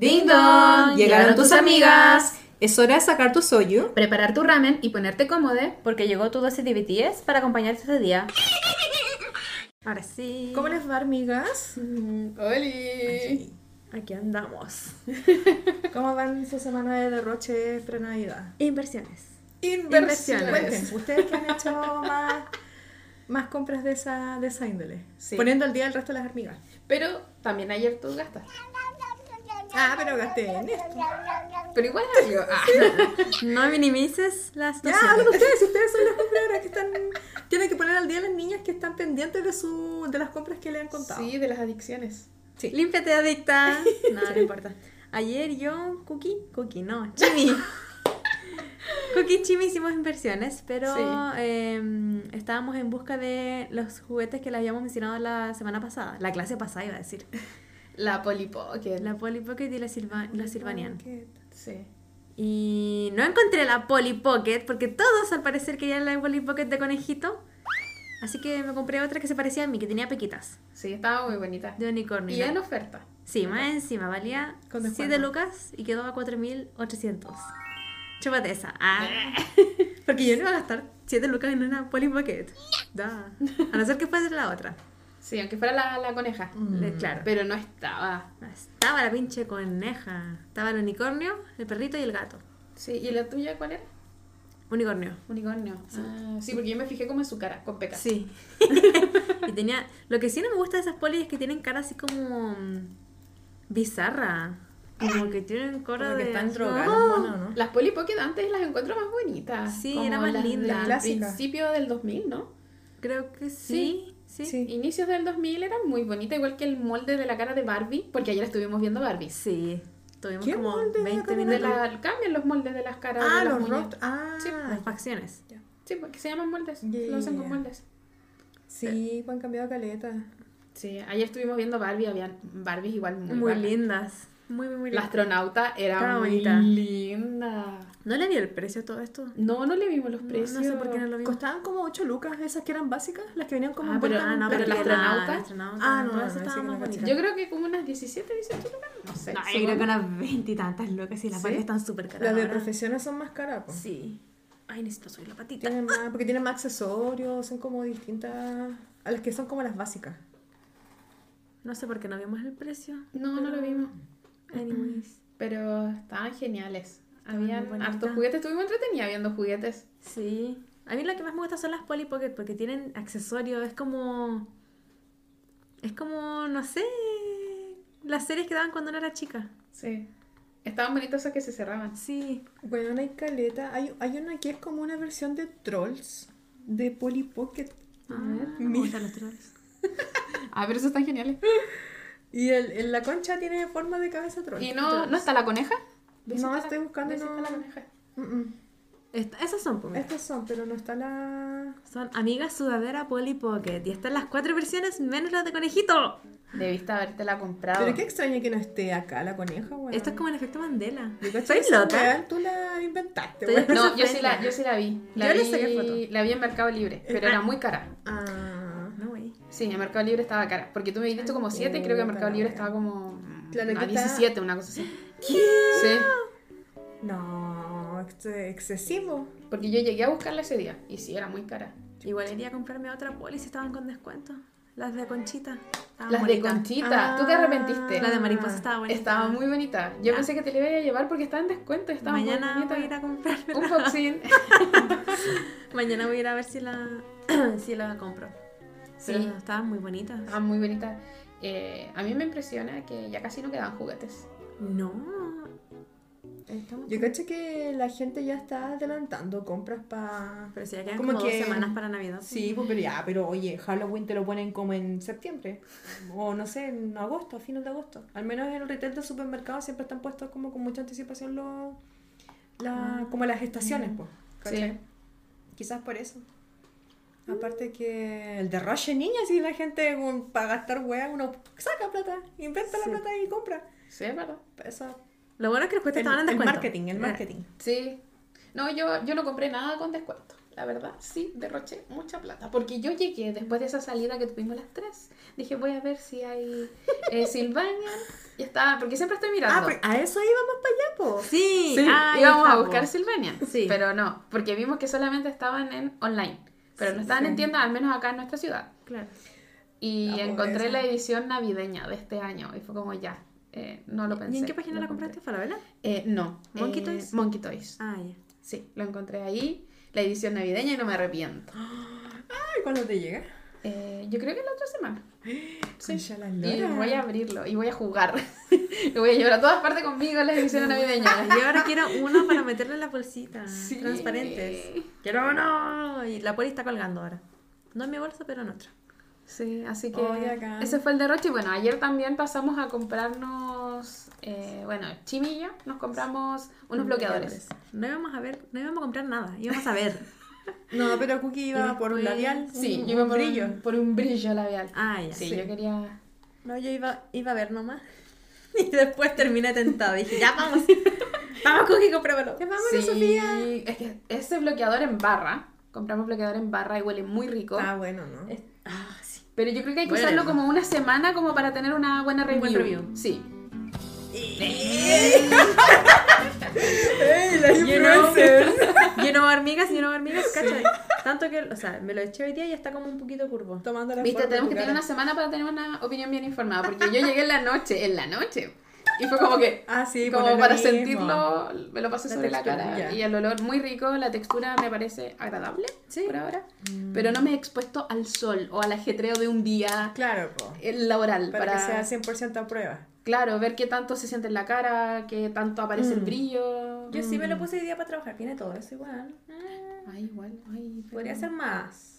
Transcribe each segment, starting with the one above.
¡Ding dong! Llegaron tus amigas. Es hora de sacar tu soyu. Preparar tu ramen y ponerte cómodo. Porque llegó tu dosis de BTS para acompañarte ese día. Ahora sí. ¿Cómo les va, amigas? ¡Holi! Aquí andamos. ¿Cómo van su semana de derroche pre-Navidad? Inversiones. Inversiones. Cuenten, ¿ustedes que han hecho más, más compras de esa, de esa índole? Sí. Poniendo al día el resto de las hormigas. Pero también ayer tú gastaste. Ah, pero gasté en esto. Pero igual algo. Ah. No minimices las Ya, hablen ustedes, si ustedes son las compradoras que están... Tienen que poner al día a las niñas que están pendientes de, su, de las compras que le han contado. Sí, de las adicciones. Sí. Límpiate, adicta. No, no importa. Ayer yo, Cookie, Cookie, no, Chimi. Cookie y Chimi hicimos inversiones, pero Sí. eh, estábamos en busca de los juguetes que les habíamos mencionado la semana pasada. La clase pasada iba a decir. La Polly Pocket. La Polly Pocket y la, Silva la Silvanian. Sí. Y no encontré la Polly Pocket porque todos al parecer querían la Polly Pocket de conejito. Así que me compré otra que se parecía a mí, que tenía pequitas Sí, estaba muy bonita. de unicornio. Y en oferta. Sí, más encima valía Con 7 descuento. lucas y quedó a 4.800. Chúpate esa. Ah. Porque yo no iba a gastar 7 lucas en una Polly Pocket. Da. A no ser que fuese la otra. Sí, aunque fuera la, la coneja. Le- Claro. Pero no estaba. Estaba la pinche coneja. Estaba el unicornio, el perrito y el gato. Sí, ¿y la tuya cuál era? Unicornio. Unicornio. Ah, sí, porque yo me fijé como en su cara, con pecas. Sí. y tenía. Lo que sí no me gusta de esas polis es que tienen cara así como. mm, bizarra. Como que tienen cara Como que de. están drogadas, ¡oh! ¿no? Las Polly Pocket antes las encuentro más bonitas. Sí, como era más las linda. del Clásica. principio del 2000, ¿no? Creo que sí. Sí. Sí. Inicios del 2000 eran muy bonitas, igual que el molde de la cara de Barbie, porque ayer estuvimos viendo Barbie. Sí. Tuvimos ¿Qué como molde de la 20 cara de De minutos. la, cambian los moldes de las caras Ah, de las los rostros. Ah, Sí, Las facciones. Sí, porque se llaman moldes. Ya, Lo hacen ya, con moldes. sí, pues han cambiado caleta. Sí, ayer estuvimos viendo Barbie, habían Barbies igual muy, Muy, lindas. Muy, muy, muy La astronauta era Estaba muy bonita. linda. ¿No le vi el precio a todo esto? No, no le vimos los precios. No sé por qué no lo vimos. Costaban como 8 lucas, esas que eran básicas, las que venían como Ah, pero- Ah, no, un pero pero la astronauta- astronauta. Ah, no, no, estaban que más bonitas. Yo creo que como unas 17, 18 lucas. No sé. No, yo creo que unas veintitantas locas y las ¿Sí? Están súper caras. Las de profesiones son más caras, pues. Sí. Ay, necesito subir la patita. Tienen más, porque tienen más accesorios, son como distintas a las que son como las básicas. No sé por qué no vimos el precio. No, no lo vimos. Anyways. Pero estaban geniales. Estaban Habían muy bonitas. hartos juguetes. Estuvimos entretenidas viendo juguetes. Sí. A mí lo que más me gusta son las Polly Pocket porque tienen accesorios. Es como. Es como, no sé. Las series que daban cuando uno era chica. Sí. Estaban bonitos esos que se cerraban. Sí. Bueno, no hay caleta. Hay, hay una que es como una versión de Trolls de Polly Pocket. Ah, ver, me gustan los trolls. Ah, pero esos están geniales. Y el, el- la concha tiene forma de cabeza troll. ¿Y no, no está la coneja? No, estoy buscando y ¿Ves si no- está la coneja? Mm, mm. Esta- esas son, pues. Estas son, pero no está la. Son amigas sudadera Polly Pocket. Y están las cuatro versiones menos las de conejito. Debiste habértela comprado. Pero qué extraño que no esté acá la coneja, weón. Esto es como el efecto Mandela. Estoy loca. Tú la inventaste, weón. No, yo sí, la, yo sí la vi. La Yo le vi, saqué foto. La vi en Mercado Libre, pero era muy cara. Ah. Sí, en Mercado Libre estaba cara. Porque tú me dijiste como 7 y creo que en Mercado Libre estaba como mm, Claro, a que está- 17, una cosa así. ¿Qué? Sí, No, esto es excesivo. porque yo llegué a buscarla ese día y sí, era muy cara. Igual iría a comprarme otra si estaban con descuento. Las de Conchita. Estaban Las de bonitas. Conchita, tú te Ah. arrepentiste. La de mariposa estaba bonita. Estaba muy bonita. Yo Ya. pensé que te la iba a llevar porque estaba en descuento. Estaba Mañana muy voy a ir bonita. a comprarme. Un boxing. Mañana voy a ir a ver si la, si la compro. Sí. Pero estaban muy bonitas. Ah, muy bonita. Eh, a mí me impresiona que ya casi no quedan juguetes. No. Estamos Yo caché que la gente ya está adelantando compras para. Pero si ya quedan Como como, que- dos semanas para Navidad. Sí, pues, pero ya, pero oye, Halloween te lo ponen como en septiembre. O no sé, en agosto, a fines de agosto. Al menos en el retail del supermercado siempre están puestos como con mucha anticipación los. La, como las estaciones, pues. ¿cachai? Sí. Quizás por eso. Aparte que el derroche, niña, si la gente para gastar hueá, uno saca plata, inventa Sí. la plata y compra. Sí, es verdad. Eso, Lo bueno es que los el, estaban en el descuento. marketing, el Eh, marketing. Sí. No, yo, yo no compré nada con descuento. la verdad, sí, derroché mucha plata. Porque yo llegué después de esa salida que tuvimos las tres. Dije, voy a ver si hay eh, Sylvania. Y estaba, porque siempre estoy mirando. Ah, pero a eso íbamos para allá, po. Sí, Sí, ah, íbamos a buscar po. Sylvania. Sí. Pero no, porque vimos que solamente estaban en online. Pero no estaban en tiendas, al menos acá en nuestra ciudad. Claro. Y La encontré pobreza. la edición navideña de este año. Y fue como ya, eh, no lo pensé. ¿Y en qué página la compraste? ¿Falabella? Eh, no. ¿Monkey eh, Toys? Monkey Toys. Ah, ya. Sí, lo encontré ahí. La edición navideña y no me arrepiento. Ay, ¿cuándo te llega? Eh, yo creo que la otra semana. La Y voy a abrirlo y voy a jugar. Lo voy a llevar a todas partes conmigo las ediciones navideñas. Yo ahora quiero uno para meterle en la bolsita. Sí. Transparentes. Quiero uno. Y la poli está colgando ahora. No en mi bolsa, pero en otra. Sí, así que acá. ese fue el derroche. Y bueno, ayer también pasamos a comprarnos, eh, bueno, Chimilla, nos compramos unos bloqueadores. No íbamos a ver, no íbamos a comprar nada. Íbamos a ver. No, pero Cookie iba Y por un labial. Sí, un, yo iba un por brillo. Un, por un brillo labial. Ah, ya. sí, sí. yo quería... No, yo iba, iba a ver nomás. Y después terminé tentada. Dije, ya vamos. vamos, Cookie, comprémoslo. Ya vamos, Sí, Sofía. es que ese bloqueador en barra, compramos bloqueador en barra y huele muy rico. Ah, bueno, ¿no? Es- Ah, sí. Pero yo creo que hay que Bueno. usarlo como una semana como para tener una buena review. buen review. Sí. ¡Ey, la influencer! know hormigas, know hormigas, ¿cachai? Tanto que, o sea, me lo eché hoy día y está como un poquito curvo. Tomando la Viste, tenemos que tener una semana para tener una opinión bien informada, porque yo llegué en la noche, en la noche. Y fue como que, Ah, sí, como para mismo. sentirlo, me lo pasé La sobre la textura, cara. ya. Y el olor muy rico, la textura me parece agradable Sí. por ahora. Mm. Pero no me he expuesto al sol o al ajetreo de un día Claro, po. laboral. Para, Para, que sea 100% a prueba. Claro, ver qué tanto se siente en la cara, qué tanto aparece el Mm. brillo. Yo sí me lo puse hoy día para trabajar. Tiene todo eso igual. Ah, Ay, igual, ay. pero- Podría ser más.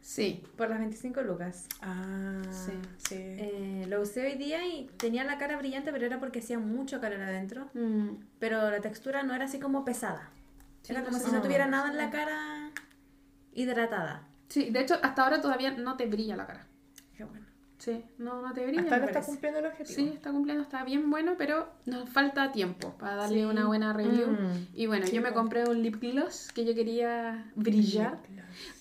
Sí. Por las 25 lucas. Ah, Sí. sí. Eh, lo usé hoy día y tenía la cara brillante, pero era porque hacía mucho calor adentro. Mm. Pero la textura no era así como pesada. Sí, era como si no tuviera nada en la cara hidratada. Sí, de hecho, hasta ahora todavía no te brilla la cara. Sí, no, no te brilla. Hasta ahora está cumpliendo el objetivo. Sí, está cumpliendo, está bien bueno, pero nos falta tiempo para darle Sí. una buena review. Mm. Y bueno, Sí, yo me compré un lip gloss que yo quería brillar.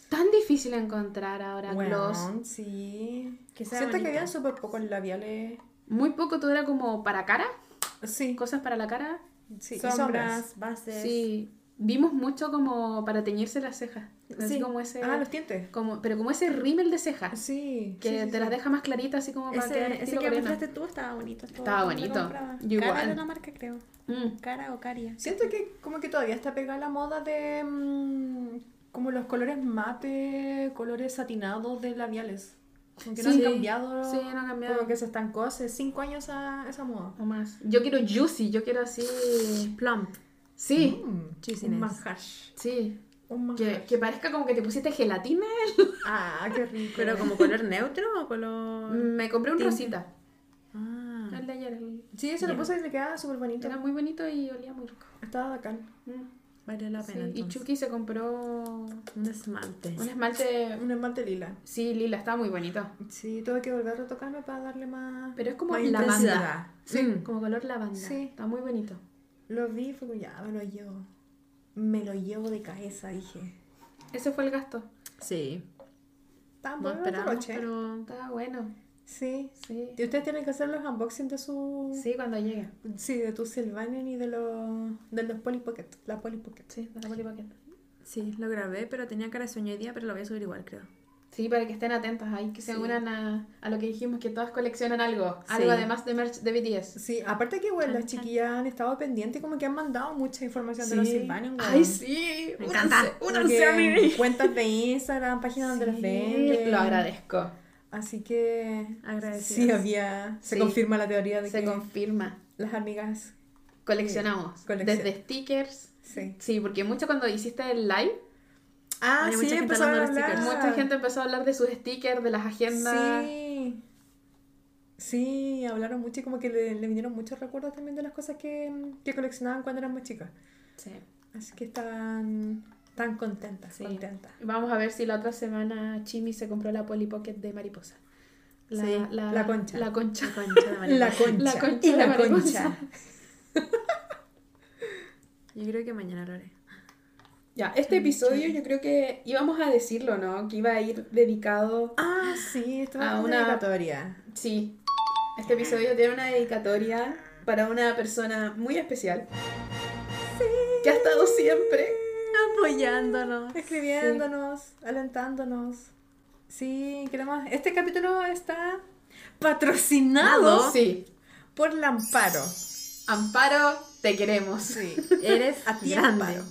Tan difícil encontrar ahora gloss. Bueno, sí. Que sea Siento que habían súper pocos labiales. Muy poco, todo era como para cara, Sí, cosas para la cara. sí. y sombras, bases. Sí, vimos mucho como para teñirse las cejas. Así Sí. como ese, Ah, los dientes. como, pero como ese rímel de cejas. Sí. Que sí, sí, te sí. las deja más claritas, así como para quedar Ese, que coreana. mostraste tú estaba bonito. Estaba bonito. Yo Cara igual. de una marca, creo. Mm. Cara o caria. Siento que como que todavía está pegada la moda de mm, como los colores mate, colores satinados de labiales. Como que no Sí. han cambiado. Sí, no han cambiado. Como que se estancó hace cinco años esa, esa moda. O más. Yo quiero juicy, yo quiero así. Plump. Sí, Mm, un manjar. sí. Un manjar. Que, que parezca como que te pusiste gelatina. Ah, qué rico. Pero como color neutro o color. Me compré un Tinte. rosita. Ah. El de ayer. el- Sí, eso lo puse y le quedaba súper bonito. Era muy bonito y olía muy rico. Estaba bacán. Mm. Vale la Sí, pena. Y. Chucky se compró Un esmalte. un esmalte. Un esmalte lila. Sí, lila, estaba muy bonito. Sí, tuve que volver a retocarme para darle más. Pero es como más lavanda. intensidad. Sí, Mm. como color lavanda. Sí. Está muy bonito. Lo vi y fue como, ya, me lo llevo. Me lo llevo de cabeza, dije. Ese fue el gasto. Sí. Tan No esperamos, pero. Estaba bueno. Sí. Sí. Y ustedes tienen que hacer los unboxing de su... Sí, cuando llegue. Sí, de tu Sylvanian y de los, de los Polly Pocket. La Polly Pocket. Sí, de la Polly Pocket. Sí, lo grabé, pero tenía cara de sueño hoy día, pero lo voy a subir igual, creo. Sí, para que estén atentas ahí, que se Sí. unan a, a lo que dijimos, que todas coleccionan algo. Sí. Algo además de merch de BTS. Sí, aparte que, bueno, las chiquillas han estado pendientes como que han mandado mucha información de los Sylvanian. weón. Ay, sí. Me encanta. Únanse a mí. Cuentas de Instagram, páginas donde las venden. Lo agradezco. Así que... Agradecidas. Sí, había... Se confirma la teoría de Se que confirma. las amigas... Coleccionamos. Coleccion- Desde stickers. Sí. Sí, porque mucho cuando hiciste el live, Ah, sí, mucha gente a hablando de hablar. stickers. mucha gente empezó a hablar de sus stickers, de las agendas. Sí. Sí, hablaron mucho y como que le, le vinieron muchos recuerdos también de las cosas que, que coleccionaban cuando eran más chicas. Sí. Así que están tan contentas, Sí. contentas. Vamos a ver si la otra semana Chimi se compró la Polly Pocket de mariposa. La, Sí, la concha. La concha. Concha de mariposa. La concha. La concha y la mariposa. concha. Yo creo que mañana lo haré. Ya, este episodio yo creo que íbamos a decirlo, ¿no? Que iba a ir dedicado. Ah, sí, esto A una dedicatoria. Sí, este episodio tiene una dedicatoria para una persona muy especial. Que ha estado siempre. Apoyándonos. Escribiéndonos, alentándonos. Sí, queremos. Este capítulo está patrocinado Sí. por Lamparo. Amparo, te queremos. Sí, Eres a ti, grande. Amparo.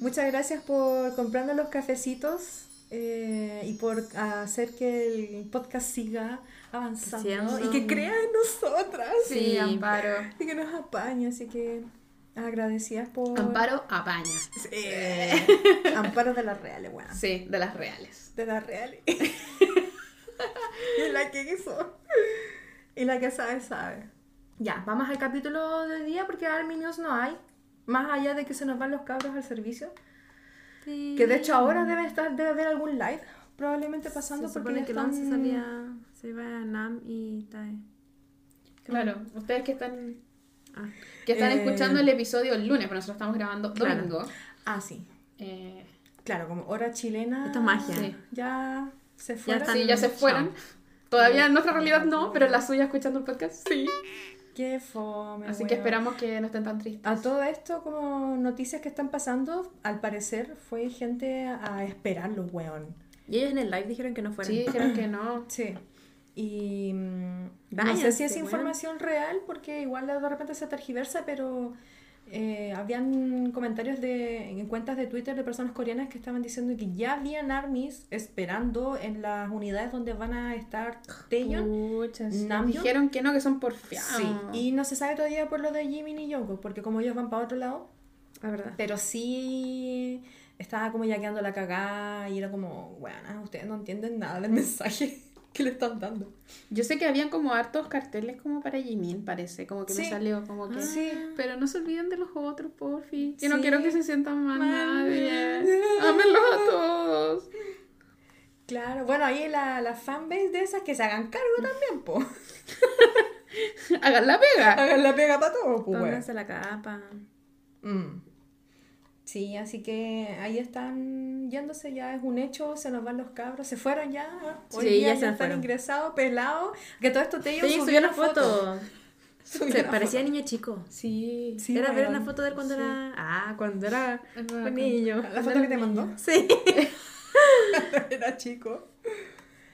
Muchas gracias por comprarnos los cafecitos eh, y por hacer que el podcast siga avanzando Siendo- y que crea en nosotras Sí, Sí. Amparo. y que nos apañe. Así que agradecidas por. Amparo apaña. Sí. Amparo de las reales, bueno. Sí, de las reales. De las reales. y la que hizo. Y la que sabe, sabe. Ya, vamos al capítulo del día porque Army News no hay. Más allá de que se nos van los cabros al servicio. Sí. Que de hecho ahora debe estar, debe haber algún live probablemente pasando se porque ya que están... 11 salía, se iba a Nam y Tae. Claro, ustedes que están Ah, que están Eh, escuchando el episodio el lunes, pero nosotros estamos grabando Claro. domingo. Ah, sí. Eh, Claro, como hora chilena. Esto es magia. Sí. Ya se fueron. están- sí, ya se fueron. Todavía en nuestra realidad no, pero en la suya escuchando el podcast sí. Qué fome. Así que esperamos que no estén tan tristes. A todo esto, como noticias que están pasando, al parecer fue gente a esperarlo, weón. Y ellos en el live dijeron que no fueran. Sí, dijeron que no. Sí. Y mm, no Váyanse, sé si es información real, porque igual de repente se tergiversa, pero eh, habían comentarios de, en cuentas de Twitter de personas coreanas que estaban diciendo que ya habían armies esperando en las unidades donde van a estar Taeyeon. Dijeron que no, que son porfiados. Sí, y no se sabe todavía por lo de Jimin y Jungkook, porque como ellos van para otro lado, La verdad. pero sí estaba como ya quedando la cagada y era como, bueno, ustedes no entienden nada del mensaje que le están dando. Yo sé que habían como hartos carteles como para Jimin, parece. Como que me Sí. salió como que... Sí. Pero no se olviden de los otros, porfi. Que no Sí. quiero que se sientan mal nadie. Ámenlos a todos. Claro, bueno, ahí la, la fanbase de esas que se hagan cargo también, po. Hagan la pega. Hagan la pega para todo, pues, Pónganse la capa. Mm. Sí, así que ahí están yéndose, ya es un hecho, se nos van los cabros, se fueron ya. Hoy Sí, día ya se están fueron. ingresados, pelados. Que todo esto te Sí, subió una foto. Subió Se una parecía foto. niño chico. Sí. Sí, era ver una foto de él cuando Sí. era. Ah, cuando era un niño. La foto que te mandó. Sí. Era chico.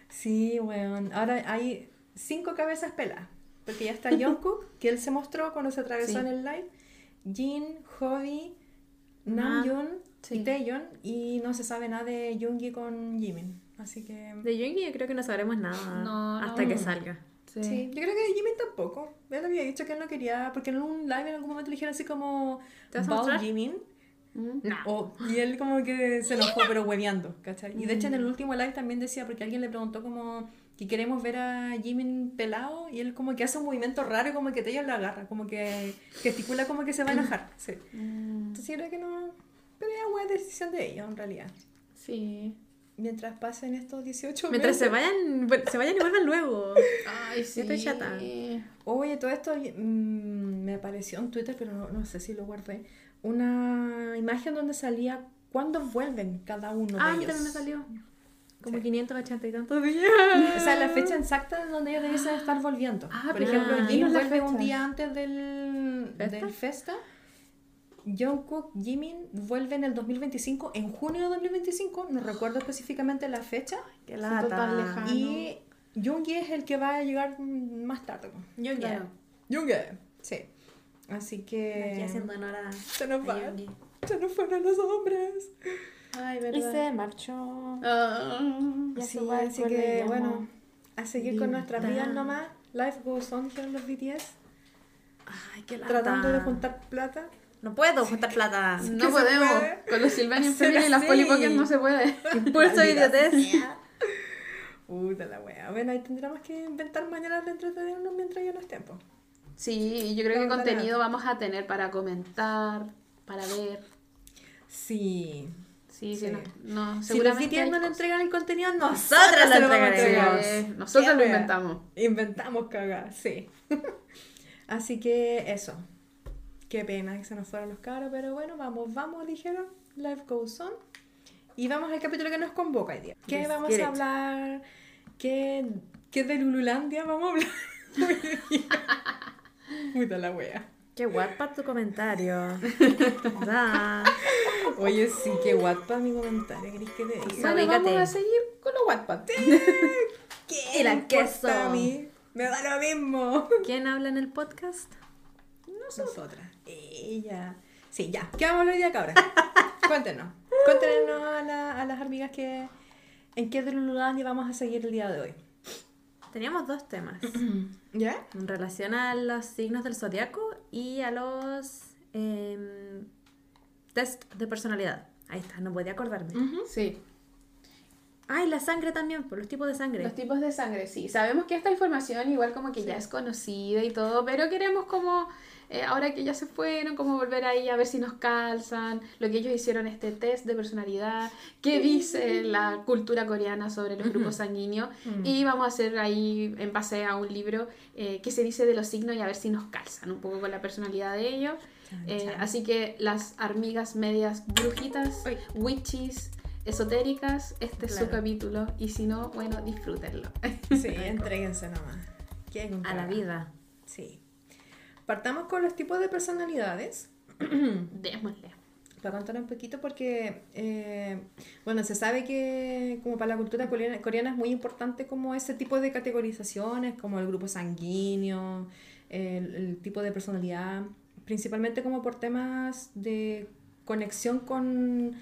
Sí, weón. Ahora hay cinco cabezas peladas. Porque ya está Jungkook, que él se mostró cuando se atravesó Sí. en el live. Jin, Hobby, Namjoon sí. y Taeyeon. Y no se sabe nada de Yoongi con Jimin. Así que... De Yoongi yo creo que no sabremos nada No, hasta no. que salga. Sí. Sí, yo creo que de Jimin tampoco. Él había dicho que él no quería, porque en un live en algún momento le dijeron así como, ¿Te vas a "Bao mostrar?" Jimin. Mm. No. O- y él como que se enojó, pero hueveando, ¿cachai? Y de hecho en el último live también decía, porque alguien le preguntó como que queremos ver a Jimin pelado, y él como que hace un movimiento raro, como que Taeyeon la agarra, como que gesticula como que se va a enojar. Sí. Mm. Entonces yo creo que no... Pero es buena decisión de ellos, en realidad. Sí. Mientras pasen estos 18 Mientras meses. se vayan, se vayan y vuelvan luego. Ay, sí. estoy chata. Oye, todo esto mm, me apareció en Twitter, pero no, no sé si lo guardé. Una imagen donde salía cuándo vuelven cada uno Ah, a de mí ellos. también me salió. Como Sí. 580 y tantos días. O sea, la fecha exacta en donde ellos debiesen estar volviendo. Ah, Por ejemplo, las vuelve un día antes del ¿Festa? del festa. Jungkook, Jimin vuelven en el 2025, en junio de 2025, no recuerdo específicamente la fecha. Qué lata. Y Yoongi es el que va a llegar más tarde. Yoongi. Claro. Yoongi, sí. Así que... Aquí haciendo honor a, Se nos va. Se nos fueron los hombres. Ay, Y verdad. se marchó. Ah. Ya Sí, va así que bueno, no. a seguir con nuestras vidas nomás. Life goes on here en los BTS. Ay, qué lata. Tratando de juntar plata. No puedo juntar plata. ¿Qué No podemos. puede? Con los Sylvanian Hacer Family y las así. Polly Pocket no se puede. Impulso de idiotez. Puta la wea. Bueno, ahí tendremos que inventar maneras de entretenernos mientras yo no esté. Sí, yo creo que contenido vamos a tener para comentar, para ver. Sí. Sí, sí, no, no, Si los no le entregan el contenido, nosotras lo entregaremos. entregar. Sí, nosotros lo inventamos. Inventamos cagar, sí. Así que eso. Qué pena que se nos fueron los caros, pero bueno, vamos, vamos, dijeron. Life Goes On. Y vamos al capítulo que nos convoca hoy día. ¿Qué vamos a hablar? ¿Qué, qué de Lululandia vamos a hablar? Puta la wea. Qué guapa tu comentario. Da. Oye, sí, qué guapa mi comentario. ¿Querés que te diga? Bueno, vamos a seguir con los Wattpad. ¿Qué la queso. a mí? Me da lo mismo. ¿Quién habla en el podcast? Nosotras. Ella. Sí, ya. ¿Qué vamos a hablar hoy día, cabra? Cuéntenos. Cuéntenos a, la- a las amigas que en qué de Lululandia vamos a seguir el día de hoy. Teníamos dos temas. ¿Ya? En relación a los signos del zodiaco y a los em, test de personalidad. Ahí está, no podía acordarme. Sí. Ay, la sangre también, por los tipos de sangre. Los tipos de sangre, sí. Sabemos que esta información igual como que ya es conocida y todo, pero queremos como, eh, ahora que ya se fueron, como volver ahí a ver si nos calzan, lo que ellos hicieron este test de personalidad, qué dice la cultura coreana sobre los grupos sanguíneos, y vamos a hacer ahí, en base a un libro, eh, qué se dice de los signos y a ver si nos calzan un poco con la personalidad de ellos. Eh, así que las hormigas medias brujitas, Uy. witches, esotéricas, este es su capítulo. Y si no, bueno, disfrútenlo. Sí, entréguense nomás. ¿Qué con A la vida. Sí. Partamos con los tipos de personalidades. Démosle. Para contar un poquito porque, eh, bueno, se sabe que como para la cultura coreana, coreana es muy importante como ese tipo de categorizaciones, como el grupo sanguíneo, el, el tipo de personalidad, principalmente como por temas de conexión con,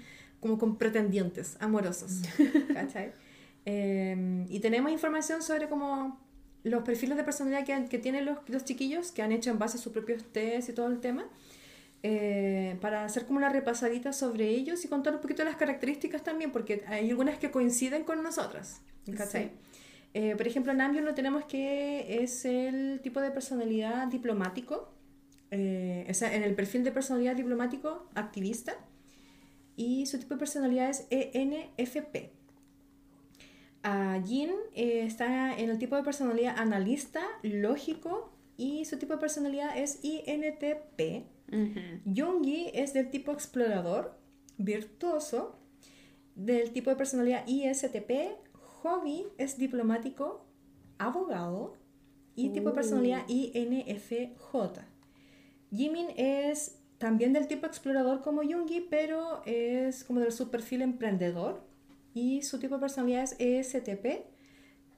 como con pretendientes amorosos, ¿cachai? Eh, y tenemos información sobre como los perfiles de personalidad que, tienen los, los chiquillos, que han hecho en base a sus propios test y todo el tema eh, para hacer como una repasadita sobre ellos y contar un poquito las características también, porque hay algunas que coinciden con nosotras. ¿cachai? Sí. Eh, por ejemplo, Namjoon lo tenemos que es el tipo de personalidad diplomático, eh, o sea, en el perfil de personalidad diplomático activista, y su tipo de personalidad es ENFP. Jin eh, está en el tipo de personalidad analista, lógico, y su tipo de personalidad es INTP. Yoongi es del tipo explorador, virtuoso, del tipo de personalidad ISTP. Hobby es diplomático, abogado y tipo de personalidad INFJ. Jimin es también del tipo explorador como Yoongi, pero es como del subperfil emprendedor y su tipo de personalidad es ESTP.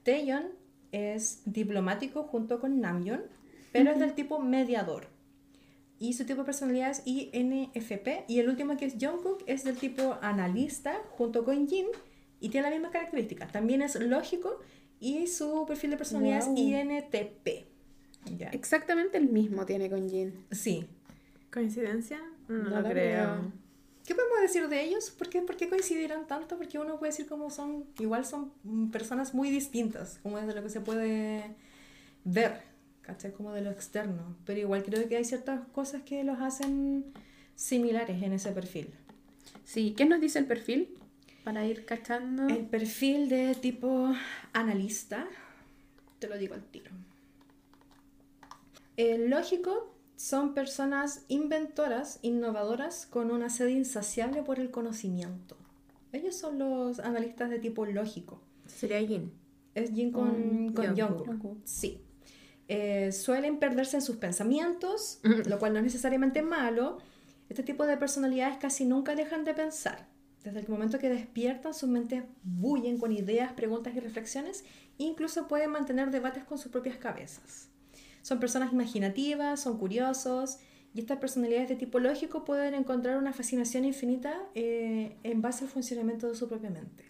Taeyeon es diplomático junto con Namjoon, pero es del tipo mediador. Y su tipo de personalidad es INFP. Y el último que es Jungkook es del tipo analista junto con Jin y tiene la misma característica. También es lógico y su perfil de personalidad Wow. es INTP. Exactamente el mismo tiene con Jin. Sí. ¿Coincidencia? No, No lo creo. creo. ¿Qué podemos decir de ellos? ¿Por qué, por qué coincidirán tanto? Porque uno puede decir como son, igual son personas muy distintas, como desde lo que se puede ver, ¿cachai? Como de lo externo. Pero igual creo que hay ciertas cosas que los hacen similares en ese perfil. Sí, ¿qué nos dice el perfil? Para ir cachando. El perfil de tipo analista, te lo digo al tiro. El lógico son personas inventoras, innovadoras, con una sed insaciable por el conocimiento. Ellos son los analistas de tipo lógico. Sería Jin. Es Jin con, con Jungkook. Sí. Eh, suelen perderse en sus pensamientos, lo cual no es necesariamente malo. Este tipo de personalidades casi nunca dejan de pensar. Desde el momento que despiertan, sus mentes bullen con ideas, preguntas y reflexiones. e incluso pueden mantener debates con sus propias cabezas. Son personas imaginativas, son curiosos. Y estas personalidades de tipo lógico pueden encontrar una fascinación infinita eh, en base al funcionamiento de su propia mente.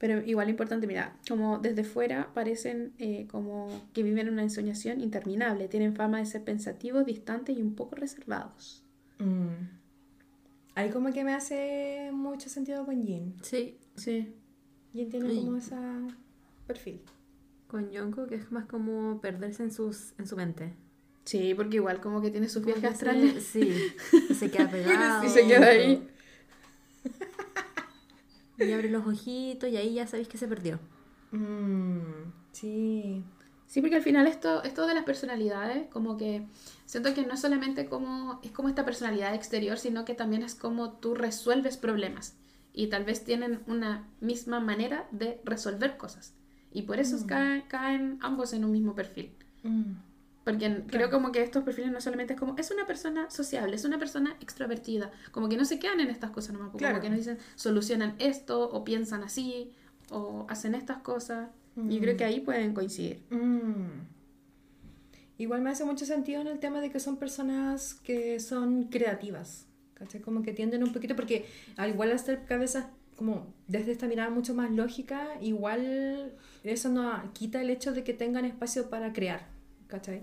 Pero igual importante, mira, como desde fuera parecen eh, como que viven una ensoñación interminable. Tienen fama de ser pensativos, distantes y un poco reservados. Mm. Ahí como que me hace mucho sentido con Jin. Sí, Sí. Jin tiene Ay. como ese perfil. Con Jungkook que es más como perderse en, sus, en su mente. Sí, porque igual como que tiene sus viajes astrales. Sí, se queda pegado. Y se queda ahí. Y abre los ojitos y ahí ya sabéis que se perdió. Mm, sí. Sí, porque al final esto, esto de las personalidades, como que siento que no solamente como, es como esta personalidad exterior, sino que también es como tú resuelves problemas. Y tal vez tienen una misma manera de resolver cosas. Y por eso Mm. caen, caen ambos en un mismo perfil. Porque creo como que estos perfiles no solamente es como, es una persona sociable, es una persona extrovertida. Como que no se quedan en estas cosas nomás. Como Claro. que nos dicen, solucionan esto, o piensan así, o hacen estas cosas. Y creo que ahí pueden coincidir. Mm. Igual me hace mucho sentido en el tema de que son personas que son creativas, ¿cachai? Como que tienden un poquito, porque al igual hacer cabezas como desde esta mirada mucho más lógica, igual eso no quita el hecho de que tengan espacio para crear, ¿cachai?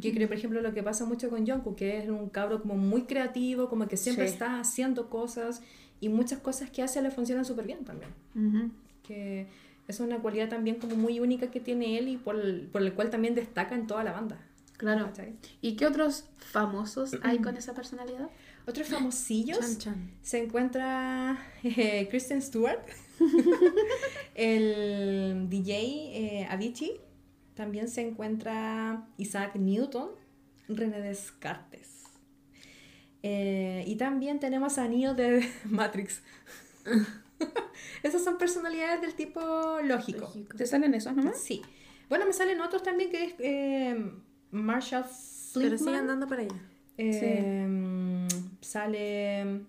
Que creo, por ejemplo, lo que pasa mucho con Jungkook, que es un cabro como muy creativo, como que siempre Sí. está haciendo cosas y muchas cosas que hace le funcionan súper bien también Ujú. que es una cualidad también como muy única que tiene él y por el, por el cual también destaca en toda la banda. Claro. ¿cachai? ¿Y qué otros famosos hay con esa personalidad? Otros famosillos Chan, chan. se encuentra eh, Kristen Stewart, el DJ eh, Avicii, también se encuentra Isaac Newton, René Descartes. Eh, y también tenemos a Neo de Matrix. Esas son personalidades del tipo lógico. ¿Te salen esos nomás? Sí. Bueno, me salen otros también que es eh, Marshall Pero sigan Fleetman. andando por allá. Eh, Sale.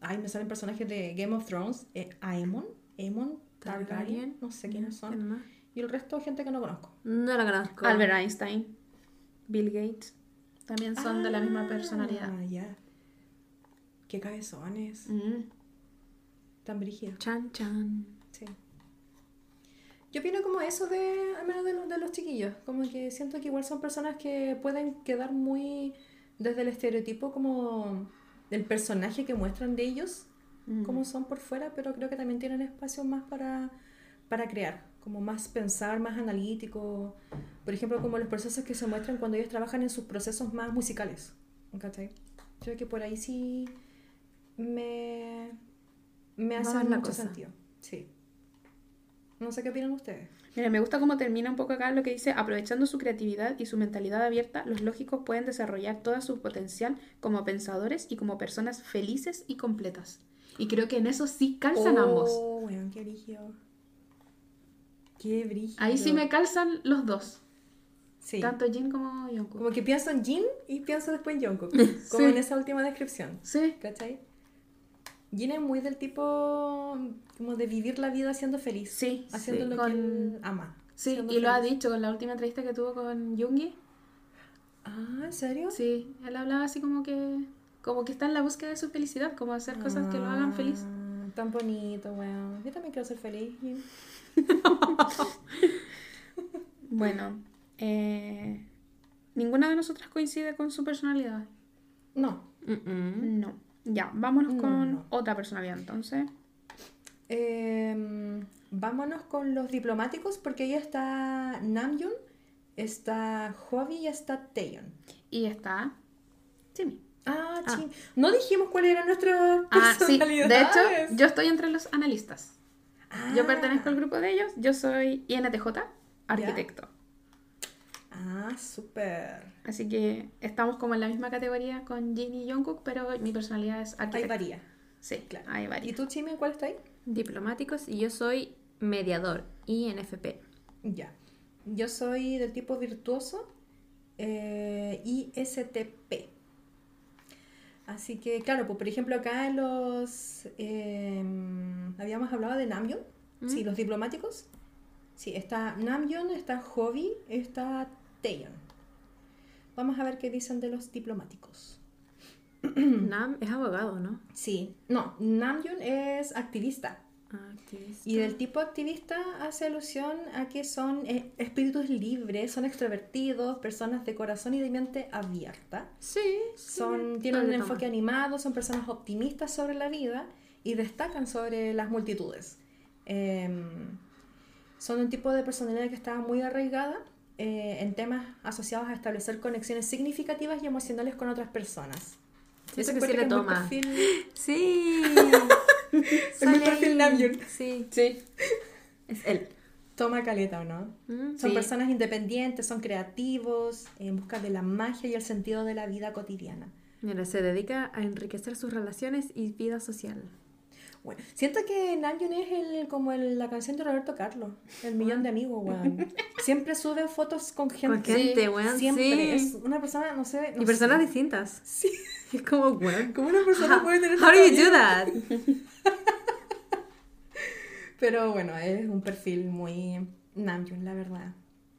Ay, me salen personajes de Game of Thrones. Eh, Aemon. Aemon Targaryen. Targaryen. No sé quiénes ¿Quién son. más? Y el resto, gente que no conozco. No lo conozco. Albert Einstein, Bill Gates, también son de la misma Ah, personalidad. ya. Qué cabezones. Mm. Tan brígidos. Chan, chan. Sí. Yo opino como eso de, al menos de, los- de los chiquillos, como que siento que igual son personas que pueden quedar muy desde el estereotipo como del personaje que muestran de ellos, Mm. como son por fuera, pero creo que también tienen espacio más para, para crear, como más pensar, más analítico, por ejemplo, como los procesos que se muestran cuando ellos trabajan en sus procesos más musicales, ¿cachai? Creo que por ahí sí me, me hace mucho cosa. sentido. Sí. No sé qué opinan ustedes. Mira, me gusta cómo termina un poco acá lo que dice, aprovechando su creatividad y su mentalidad abierta, los lógicos pueden desarrollar todo su potencial como pensadores y como personas felices y completas. Y creo que en eso sí calzan ambos. Oh, weón, qué brígido. Qué brígido. Ahí sí me calzan los dos, Sí. tanto Jin como Jungkook. Como que pienso en Jin y pienso después en Jungkook. Como Sí. en esa última descripción. Sí, ¿Cachai? Jin es muy del tipo como de vivir la vida siendo feliz. sí, Haciendo sí. lo Con- que él ama. Sí, y lo ha dicho con la última entrevista que tuvo con Jungi. Ah, ¿en serio? Sí, él hablaba así como que como que está en la búsqueda de su felicidad, como hacer cosas que lo hagan feliz. Ah, Tan bonito, weón. Yo también quiero ser feliz. Bueno, eh, ninguna de nosotras coincide con su personalidad. No. No. Ya, vámonos No, con no. otra personalidad entonces. Em, vámonos con los diplomáticos porque ahí está Namjoon, está Hobby y está Taeyeon. Y está Jimmy. Ah, Ah. No dijimos cuál era nuestra Ah, sí. personalidad. De hecho, yo estoy entre los analistas. Yo Ah. pertenezco al grupo de ellos. Yo soy INTJ, arquitecto. Ah, súper. Así que estamos como en la misma categoría con Jin y Jungkook, pero mi personalidad es Ahí arquitecto. varía. Sí, Claro. ahí ¿Y varía. tú, Chimi, cuál está ahí? Diplomáticos y yo soy mediador, INFP. Ya. Yo soy del tipo virtuoso eh, y STP. Así que, claro, pues por ejemplo acá en los... eh, habíamos hablado de Namjoon, sí, los diplomáticos. Sí, está Namjoon, está Hobby, está Vamos a ver qué dicen de los diplomáticos. Nam es abogado, ¿no? Sí, no, Namjoon es activista. Activista. Y del tipo activista hace alusión a que son eh, espíritus libres, son extrovertidos, personas de corazón y de mente abierta. Sí, Son, tienen un enfoque toma. animado, son personas optimistas sobre la vida y destacan sobre las multitudes. Em, son un tipo de personalidad que está muy arraigada eh, en temas asociados a establecer conexiones significativas y emocionales con otras personas. Siento Ese que sí le toma. perfil- Sí. Es mi perfil. Namjoon. Sí, Sí. es él. Toma caleta, ¿o no? Mm, Son Sí. personas independientes, son creativos, en busca de la magia y el sentido de la vida cotidiana. Mira, se dedica a enriquecer sus relaciones y vida social. Bueno, siento que Namjoon es el, como el- la canción de Roberto Carlos, el millón de amigos, weón. Siempre sube fotos con gente. Con gente, weón, Siempre. sí. Es una persona, no sé. no y personas sé. distintas. Sí. Es como, weón. ¿Cómo una persona puede tener How do you do that? Pero bueno, es un perfil muy Namjoon, la verdad.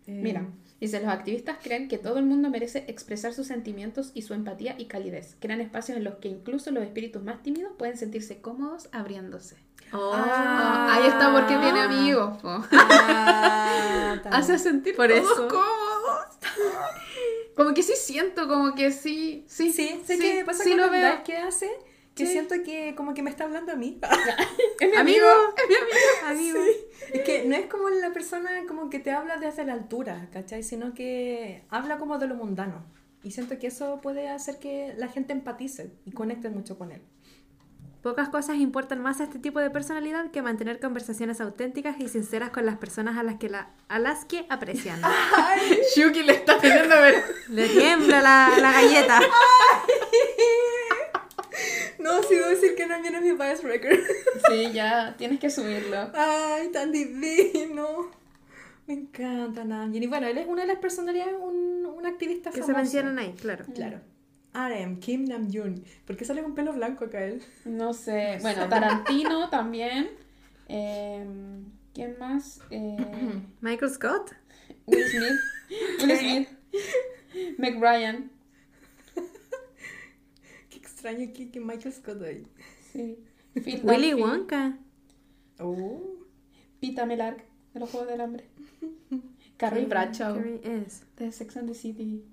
Eh, Mira, dice, los activistas creen que todo el mundo merece expresar sus sentimientos y su empatía y calidez. Crean espacios en los que incluso los espíritus más tímidos pueden sentirse cómodos abriéndose. Oh. Ah, ahí está porque tiene amigos. po. Ah, ta- Hace sentir Por todos eso. cómodos. Como que sí siento, como que sí, sí, Sí, sé sí, que pasa sí con lo veo. que hace, que Sí. siento que como que me está hablando a mí. Es mi Amigo. amigo, es mi amigo. Amigo. Es que no es como la persona como que te habla desde la altura, ¿cachai? Sino que habla como de lo mundano. Y siento que eso puede hacer que la gente empatice y conecte mucho con él. Pocas cosas importan más a este tipo de personalidad que mantener conversaciones auténticas y sinceras con las personas a las que, la, a las que aprecian. Shuki le está pidiendo ver. Le tiembla la, la galleta. No, sí debo decir que también es mi bias record. Sí, ya, tienes que subirlo. Ay, tan divino. Me encanta Namjoon. Y bueno, él es una de las personalidades, un, un activista Que se famoso. mencionan ahí, claro. Claro. RM, Kim Namjoon. ¿Por qué sale con pelo blanco acá él? No sé. Bueno, Tarantino también. Em, ¿Quién más? Eh, Michael Scott. Will Smith. Will Smith. Meg Ryan. Extraño que, que Michael Scott ahí. Sí. Phil Willy Wonka. Oh. Pita Melark, de los Juegos del Hambre. Carrie Bradshaw, Carrie es. de Sex and the City.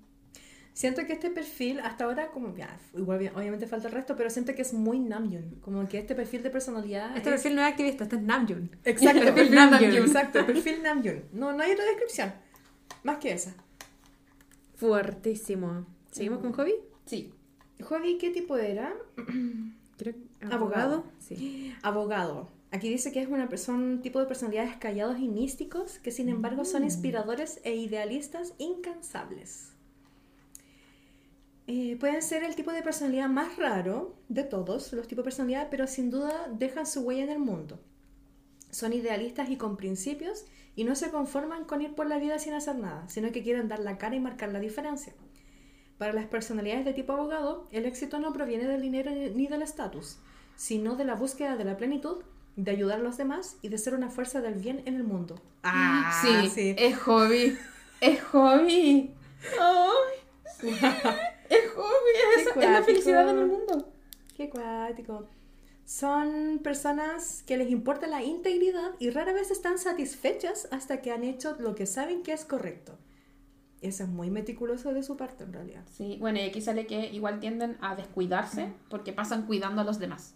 Siento que este perfil, hasta ahora, como ya, igual bien, obviamente falta el resto, pero siento que es muy Namjoon. Como que este perfil de personalidad. Este es- perfil no es activista, este es Namjoon. Exacto, El perfil perfil Namjoon. Namjoon. Exacto, perfil Namjoon. No, no hay otra descripción. Más que esa. Fuertísimo. ¿Seguimos con hobby? Sí. Hobby, ¿qué tipo era? Creo que- Abogado. Sí. Abogado. Aquí dice que es una persona, un tipo de personalidades callados y místicos que sin embargo son inspiradores e idealistas incansables. Eh, pueden ser el tipo de personalidad más raro de todos los tipos de personalidad, pero sin duda dejan su huella en el mundo. Son idealistas y con principios y no se conforman con ir por la vida sin hacer nada, sino que quieren dar la cara y marcar la diferencia. Para las personalidades de tipo abogado, el éxito no proviene del dinero ni del estatus, sino de la búsqueda de la plenitud, de ayudar a los demás y de ser una fuerza del bien en el mundo. Ah, sí, es hobby. Es hobby. Ay, es hobby. Es, es la felicidad en el mundo. Qué cuático. Son personas que les importa la integridad y rara vez están satisfechas hasta que han hecho lo que saben que es correcto. Eso es muy meticuloso de su parte, en realidad. Sí, bueno, y aquí sale que igual tienden a descuidarse porque pasan cuidando a los demás.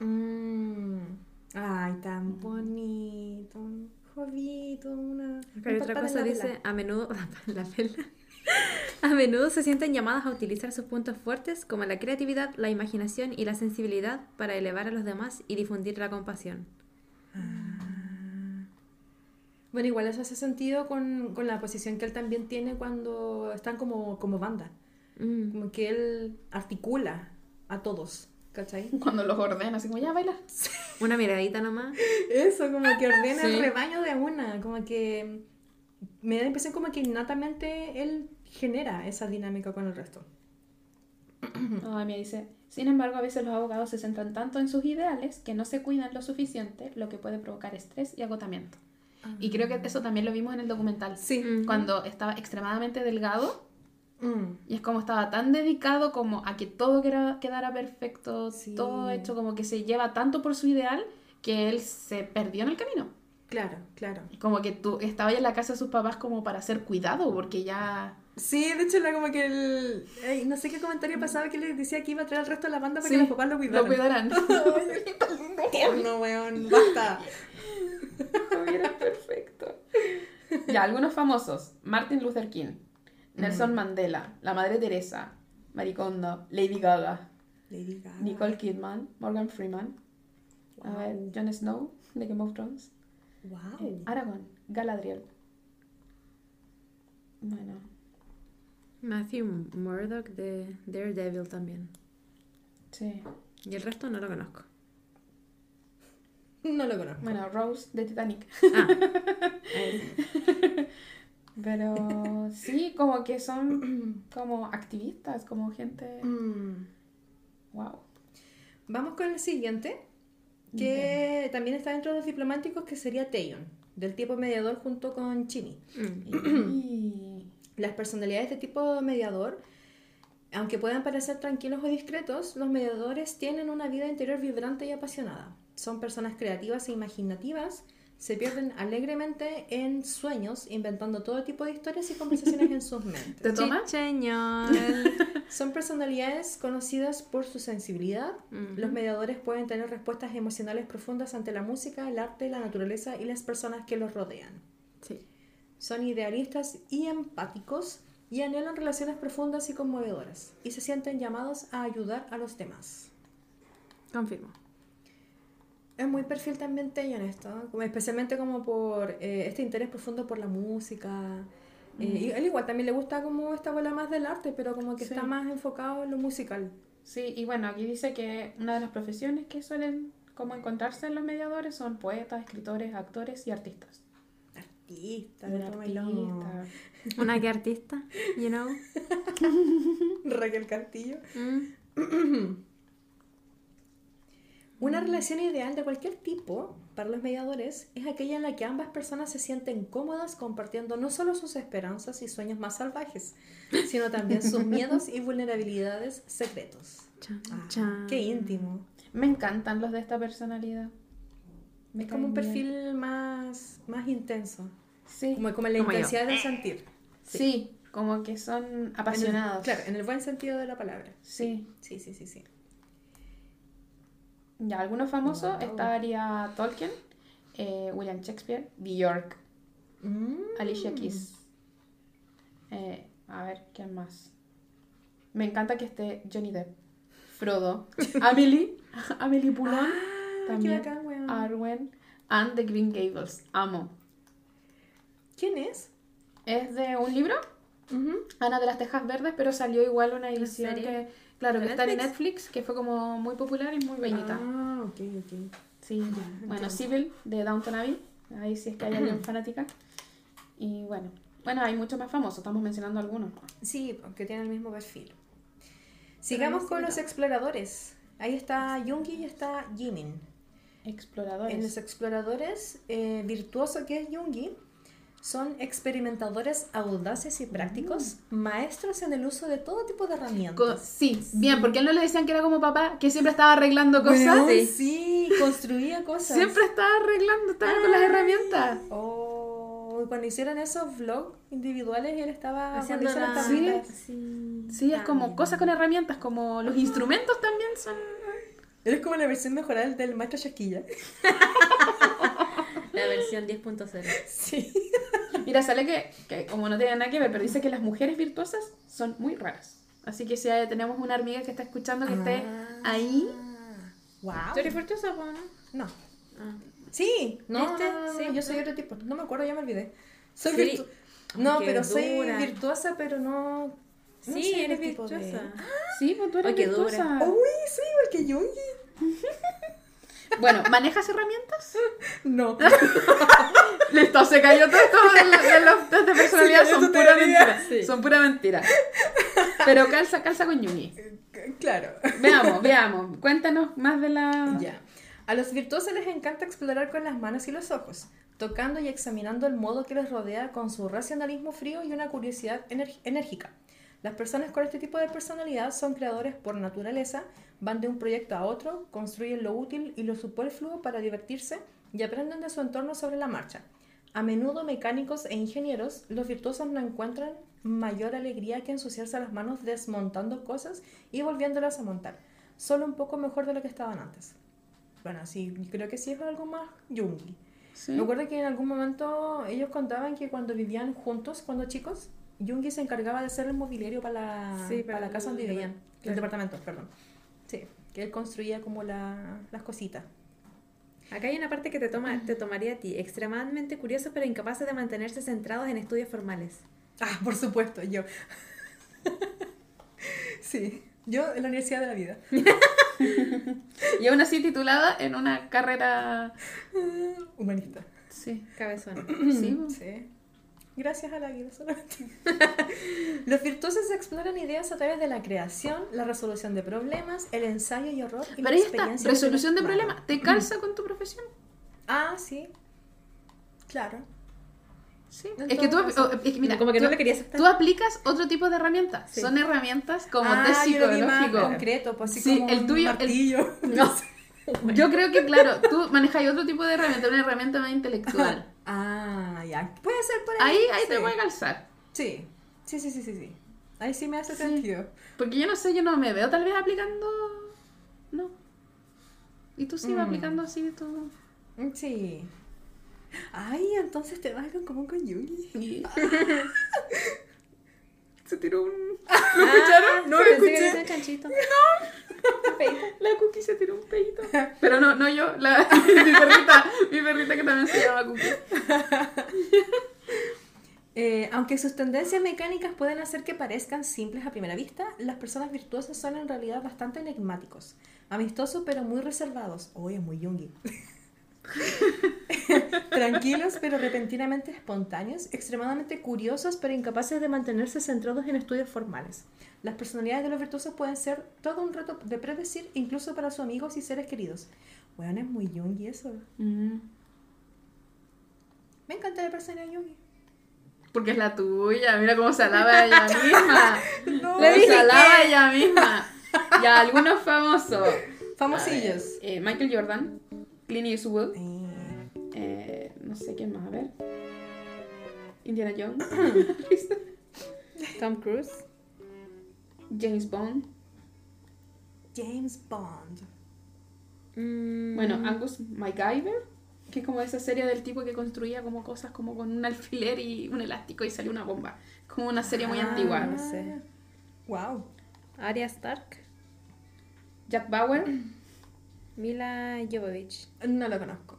Mm. Ay, tan bonito. Jovito, una. Acá hay un otra cosa, dice, a menudo, la vela. A menudo se sienten llamadas a utilizar sus puntos fuertes como la creatividad, la imaginación y la sensibilidad para elevar a los demás y difundir la compasión. Bueno, igual eso hace sentido con, con la posición que él también tiene cuando están como, como banda. Mm. Como que él articula a todos, ¿cachai? Cuando los ordena, así como ya baila. Una miradita nomás. Eso, como que ordena Sí. el rebaño de una, como que me da la impresión como que innatamente él genera esa dinámica con el resto. Ay, me dice, sin embargo, a veces los abogados se centran tanto en sus ideales que no se cuidan lo suficiente, lo que puede provocar estrés y agotamiento. Y creo que eso también lo vimos en el documental. Sí. Cuando estaba extremadamente delgado Mm. y es como estaba tan dedicado como a que todo quera- quedara perfecto, Sí. todo hecho como que se lleva tanto por su ideal que él se perdió en el camino. Claro, claro. Como que tú estabas en la casa de sus papás como para ser cuidado porque ya... Sí, de hecho era como que el... ay, no sé qué comentario pasaba que le decía que iba a traer al resto de la banda para Sí, que los papás lo cuidaran. Lo cuidarán. no, weón, basta. Era perfecto. Ya, algunos famosos. Martin Luther King, Nelson Mandela, la Madre Teresa, Maricondo, Lady Gaga, Lady Gaga. Nicole Kidman, Morgan Freeman, a ver, Jon Snow, de Game of Thrones, Wow. eh, Aragorn, Galadriel. Bueno. Matthew Murdock de Daredevil también. Sí. Y el resto no lo conozco. No lo conozco. Bueno, Rose de Titanic. Ah, Pero sí, como que son como activistas, como gente. Mm. Wow. Vamos con el siguiente, que también está dentro de los diplomáticos, que sería Theon, del tipo mediador junto con Chini. mm. Y... Las personalidades de tipo mediador, aunque puedan parecer tranquilos o discretos, los mediadores tienen una vida interior vibrante y apasionada. Son personas creativas e imaginativas, se pierden alegremente en sueños, inventando todo tipo de historias y conversaciones en sus mentes. ¿Te toma? Chicheñol. Son personalidades conocidas por su sensibilidad. Los mediadores pueden tener respuestas emocionales profundas ante la música, el arte, la naturaleza y las personas que los rodean. Son idealistas y empáticos y anhelan relaciones profundas y conmovedoras y se sienten llamados a ayudar a los demás. Confirmo. Es muy perfil también Theon esto, como especialmente como por eh, este interés profundo por la música. Eh, y él igual también le gusta como esta bola más del arte, pero como que Sí. está más enfocado en lo musical. Sí, y bueno, aquí dice que una de las profesiones que suelen como encontrarse en los mediadores son poetas, escritores, actores y artistas. Artista, Un de toma y lomo. artista. Una que artista, you know. Raquel Castillo. Mm. Una relación ideal de cualquier tipo para los mediadores es aquella en la que ambas personas se sienten cómodas compartiendo no solo sus esperanzas y sueños más salvajes, sino también sus miedos y vulnerabilidades secretos. Chan, Ah, chan. qué íntimo. Me encantan los de esta personalidad. Me Es como un bien. perfil más, más intenso, Sí, como, como la Como yo. intensidad del sentir. sí, como que son apasionados. En el- claro, en el buen sentido de la palabra. Sí. Sí, sí, sí, sí. Ya, algunos famosos Wow. estaría Tolkien, eh, William Shakespeare, Bjork, Mm. Alicia Keys. Eh, a ver, ¿quién más? Me encanta que esté Johnny Depp, Frodo, Amelie, Amelie Poulain, Ah, qué también. Arwen, and The Green Gables. Amo. ¿Quién es? Es de un libro. Ana de las Tejas Verdes, pero salió igual una edición que, claro, ¿De que está en Netflix? Netflix, que fue como muy popular y muy bellita. Ah, ok, ok. Sí, bueno. Civil de Downton Abbey, ahí sí es que hay alguien fanática. Y bueno, bueno, hay muchos más famosos, estamos mencionando algunos. Sí, porque tiene el mismo perfil. Sigamos con los exploradores. Ahí está Jungi y está Jimin. Exploradores. En los exploradores, eh, virtuoso que es Jungi, son experimentadores audaces y prácticos, maestros en el uso de todo tipo de herramientas. sí, bien, porque él no le decían que era como papá, que siempre estaba arreglando cosas. Weón, Sí. sí, construía cosas. Siempre estaba arreglando, estaba con las herramientas. Oh, cuando hicieron esos vlogs individuales, él estaba Haciendo las Sí. herramientas. Sí. Sí, es como cosas con herramientas, como los instrumentos también son... Él es como la versión mejorada del maestro Shaquilla. La versión 10.0. Sí. Mira, sale que, que como no tiene nada que ver, pero dice que las mujeres virtuosas son muy raras. Así que si hay- tenemos una amiga que está escuchando que esté ahí, Wow. ¿Tú eres virtuosa, po, no? No. Ah. Sí, no, ¿Viste? no, no, no, Sí. yo soy otro tipo. No me acuerdo, ya me olvidé. Soy Sí. virtu- No, Qué pero soy virtuosa, pero no. no Sí, sé eres de- virtuosa. sí, pues tú eres Ay, qué dura. virtuosa. Uy, sí, igual que Jungi. Bueno, ¿manejas herramientas? No. Listo, se cayó todo esto de, los test de personalidad, son pura mentira. Sí. Son pura mentira. Pero calza, calza con Yumi. claro. Veamos, veamos. Cuéntanos más de la... Ya. A los virtuosos les encanta explorar con las manos y los ojos, tocando y examinando el modo que les rodea con su racionalismo frío y una curiosidad enérgica. Las personas con este tipo de personalidad son creadores por naturaleza, van de un proyecto a otro, construyen lo útil y lo superfluo para divertirse y aprenden de su entorno sobre la marcha. A menudo mecánicos e ingenieros, los virtuosos no encuentran mayor alegría que ensuciarse las manos desmontando cosas y volviéndolas a montar, solo un poco mejor de lo que estaban antes. Bueno, sí, creo que sí es algo más Jungi. Sí. Me acuerdo que en algún momento ellos contaban que cuando vivían juntos, cuando chicos, Jungi se encargaba de hacer el mobiliario para la, Sí, para para la casa donde vivían, el departamento, perdón. Sí, que él construía como la- las cositas. Acá hay una parte que te, toma, te tomaría a ti. Extremadamente curiosos pero incapaces de mantenerse centrados en estudios formales. Ah, por supuesto, yo. sí, yo en la Universidad de la Vida. Y aún así titulada en una carrera... Humanista. Sí. Cabezón. Sí. Sí. Gracias a la vida solamente. Los virtuosos exploran ideas a través de la creación, la resolución de problemas, el ensayo y horror y Pero ahí está, resolución de intelectual. problemas. ¿Te calza con tu profesión? Ah, sí. Claro. Sí. Es que tú, caso. es que mira, Como que tú, no le querías tú aplicas otro tipo de herramientas. Sí. Son herramientas como ah, test psicológico. concreto, pues así Sí, como el tuyo- el-. No. Yo creo que, claro, tú manejas otro tipo de herramienta, una herramienta más intelectual. Ah, ya. Puede ser por ahí. Ahí, ahí te voy a calzar. Sí. Sí, sí, sí, sí, sí. Ahí sí me hace Sí. sentido. Porque yo no sé, yo no me veo tal vez aplicando. No. Y tú sí vas Mm. aplicando así tú. Mm, Sí. Ay, entonces te vas en común con Yuri. Se tiró un. ¿Lo escucharon? No lo que escuché. era un chanchito. La cookie se tiró un peito. Pero no, no yo, la, mi perrita, mi perrita que también se llama cookie. Eh, aunque sus tendencias mecánicas pueden hacer que parezcan simples a primera vista, las personas virtuosas son en realidad bastante enigmáticos, amistosos pero muy reservados. Oye, muy yungi. Tranquilos pero repentinamente espontáneos, extremadamente curiosos pero incapaces de mantenerse centrados en estudios formales. Las personalidades de los virtuosos pueden ser todo un reto de predecir incluso para sus amigos y seres queridos. Bueno, es muy yungi eso. Mm. Me encanta la personalidad yungi. Porque es la tuya, mira cómo se alaba ella misma. No, Le dije se alaba que- ella misma. Ya, algunos famosos. Famosillos. Eh, Michael Jordan, Clint Eastwood, Eh, eh, no sé quién más, a ver. Indiana Jones, Tom Cruise. James Bond. James Bond. Mm, Bueno, Angus MacGyver, que es como esa serie del tipo que construía como cosas como con un alfiler y un elástico y salió una bomba. Como una serie muy Ah. antigua. no sé. Wow. Arya Stark. Jack Bauer, Mila Jovovich. No lo conozco.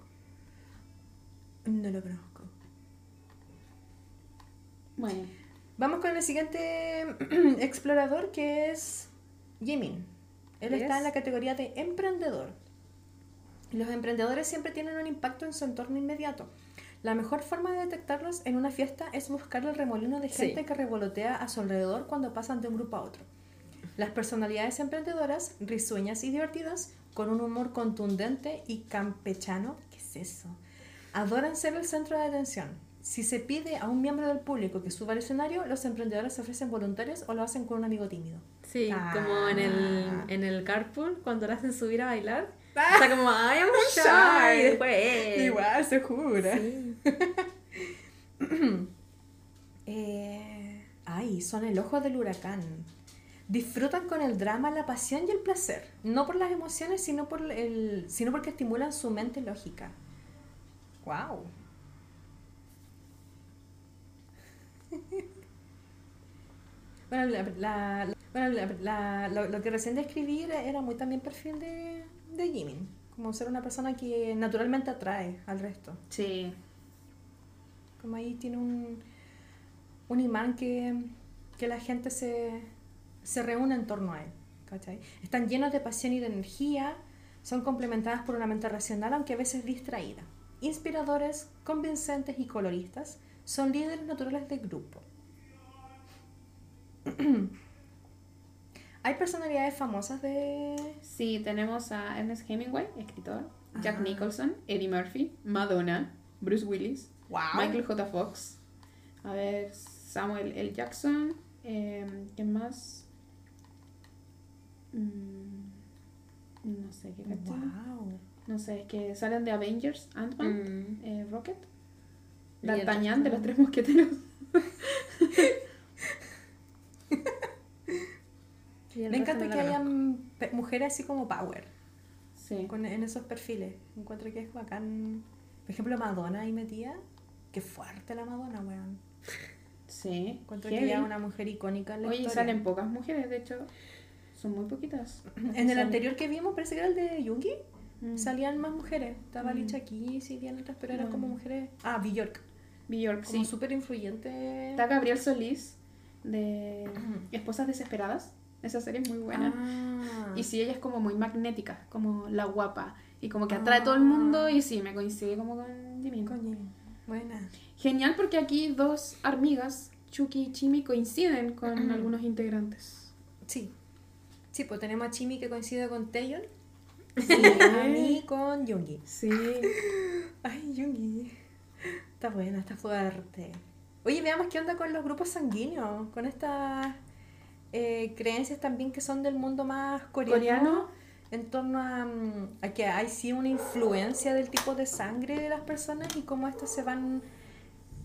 No lo conozco. bueno, Vamos con el siguiente explorador que es Jimin. Él Yes. está en la categoría de emprendedor. Los emprendedores siempre tienen un impacto en su entorno inmediato. La mejor forma de detectarlos en una fiesta es buscar el remolino de Sí. gente que revolotea a su alrededor cuando pasan de un grupo a otro. Las personalidades emprendedoras, risueñas y divertidas, con un humor contundente y campechano, ¿qué es eso? Adoran ser el centro de atención. Si se pide a un miembro del público que suba al escenario, los emprendedores se ofrecen voluntarios o lo hacen con un amigo tímido. Sí, Ah. como en el, en el carpool, cuando lo hacen subir a bailar. Está como, ay, I'm shy. shy. Y después, eh. Igual, se jura. Sí. Eh, ay, son el ojo del huracán. Disfrutan con el drama, la pasión y el placer. No por las emociones, sino, por el, sino porque estimulan su mente lógica. ¡Wow! Bueno, la, bueno, la- la- lo, lo que recién describí era, era muy también perfil de, de Jimin. Como ser una persona que naturalmente atrae al resto. sí. Como ahí tiene un, un imán que, que la gente se, se reúne en torno a él. ¿cachai? Están llenos de pasión y de energía, son complementadas por una mente racional, aunque a veces distraída. Inspiradores, convincentes y coloristas, son líderes naturales del grupo. Hay personalidades famosas de... Sí, tenemos a Ernest Hemingway, escritor, Jack. Nicholson, Eddie Murphy, Madonna, Bruce Willis, ¡Wow! Michael J. Fox, a ver, Samuel L. Jackson, eh, ¿quién más? Mm, no sé qué. ¡Wow! No sé, es que salen de Avengers, Ant-Man, Mm. eh, Rocket, D'Artagnan de los tres mosqueteros. Me encanta que hayan mujeres así como power. Sí. con- en esos perfiles. Encuentro que es bacán. Por ejemplo, Madonna ahí metía. Qué fuerte la Madonna, weón. Sí. Encuentro heavy. que es una mujer icónica en la Oye, historia. salen pocas mujeres, de hecho, son muy poquitas. En el anterior que vimos, parece que era el de Yungi. Mm. salían más mujeres. Estaba Mm. Alicia Keys y Diana otras, pero eran Mm. como mujeres. Ah, Bjork. Bjork, Como sí. súper influyente. Está Gabriel Solís de Esposas Desesperadas. Esa serie es muy buena. Ah. Y sí, ella es como muy magnética, como la guapa. Y como que atrae a todo el mundo. Y sí, me coincide como con Jimin. Coño, buena. Genial porque aquí dos amigas, Chucky y Chimi, coinciden con algunos integrantes. Sí. Sí, pues tenemos a Chimi que coincide con Taeyeon. Sí. A mí con Yoongi. Sí. Ay, Yoongi. Está buena, está fuerte. Oye, veamos qué onda con los grupos sanguíneos. Con estas eh, creencias también que son del mundo más coreano. Coreano. En torno a, mm, a que hay sí una influencia del tipo de sangre de las personas y cómo estas se van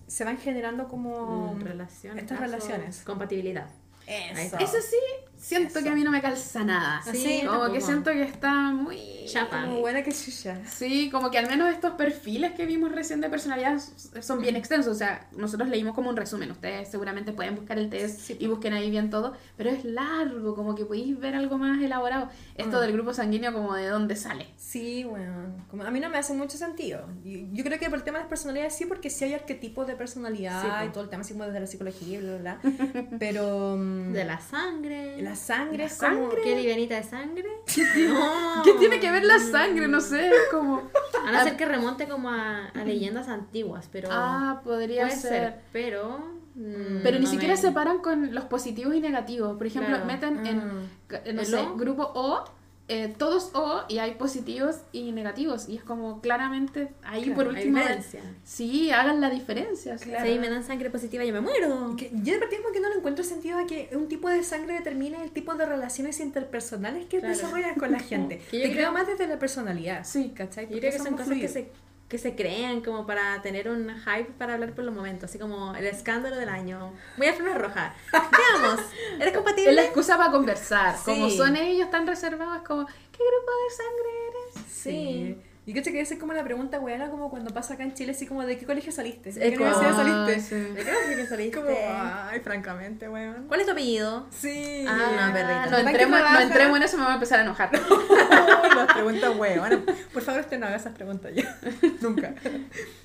se van generando como Mm, relaciones. estas relaciones. Compatibilidad. Eso. Eso sí, siento que a mí no me calza nada. Sí, como tampoco. que siento que está muy... Chapa. Como buena que chucha. Sí, como que al menos estos perfiles que vimos recién de personalidad son bien extensos. O sea, nosotros leímos como un resumen. Ustedes seguramente pueden buscar el test Sí. y busquen ahí bien todo. Pero es largo, como que podéis ver algo más elaborado. Esto Mm. del grupo sanguíneo, como de dónde sale. Sí, bueno, como a mí no me hace mucho sentido. Y Yo creo que por el tema de las personalidades sí, porque sí hay arquetipos de personalidad Sí, po. y todo el tema así como desde la psicología y bla, bla, bla. Pero mm, De la sangre. la sangre ¿La es como... ¿Qué livianita de sangre? No. ¿Qué tiene que ver la sangre? No sé, es como... A no ser que remonte como a, a leyendas antiguas, pero. Ah, podría puede ser. ser. Pero. mm, Pero ni no siquiera me- separan con los positivos y negativos. Por ejemplo, Claro. meten en, Ah. no ¿El sé, grupo O, eh, todos O y hay positivos y negativos. Y es como claramente ahí Claro, por Hay último. diferencia. Sí, hagan la diferencia. Claro. Si me dan sangre positiva, yo me muero. Que yo de partida como que no le encuentro sentido a que un tipo de sangre determine el tipo de relaciones interpersonales que Claro. desarrollas con la gente. Que yo Te creo creo- más desde la personalidad. Sí. ¿cachai? Yo Porque creo que son cosas que se, que se crean como para tener un hype para hablar por los momentos, así como el escándalo del año. Voy a Flores Roja. Veamos, ¿eres Es la compatible? excusa para conversar. Como son ellos tan reservados, es como, ¿qué grupo de sangre eres? Sí. Y que que esa es como la pregunta buena, como cuando pasa acá en Chile, así como, ¿de qué colegio saliste? ¿De qué universidad Ah, saliste? sí. ¿De qué colegio saliste? Como, ay, francamente, weón. ¿Cuál es tu apellido? Sí. Ah, no, perrito. No ¿En qué entremos, no entremos en eso, me voy a empezar a enojar. Las preguntas, weón. Por favor, usted no haga esas preguntas ya. Nunca.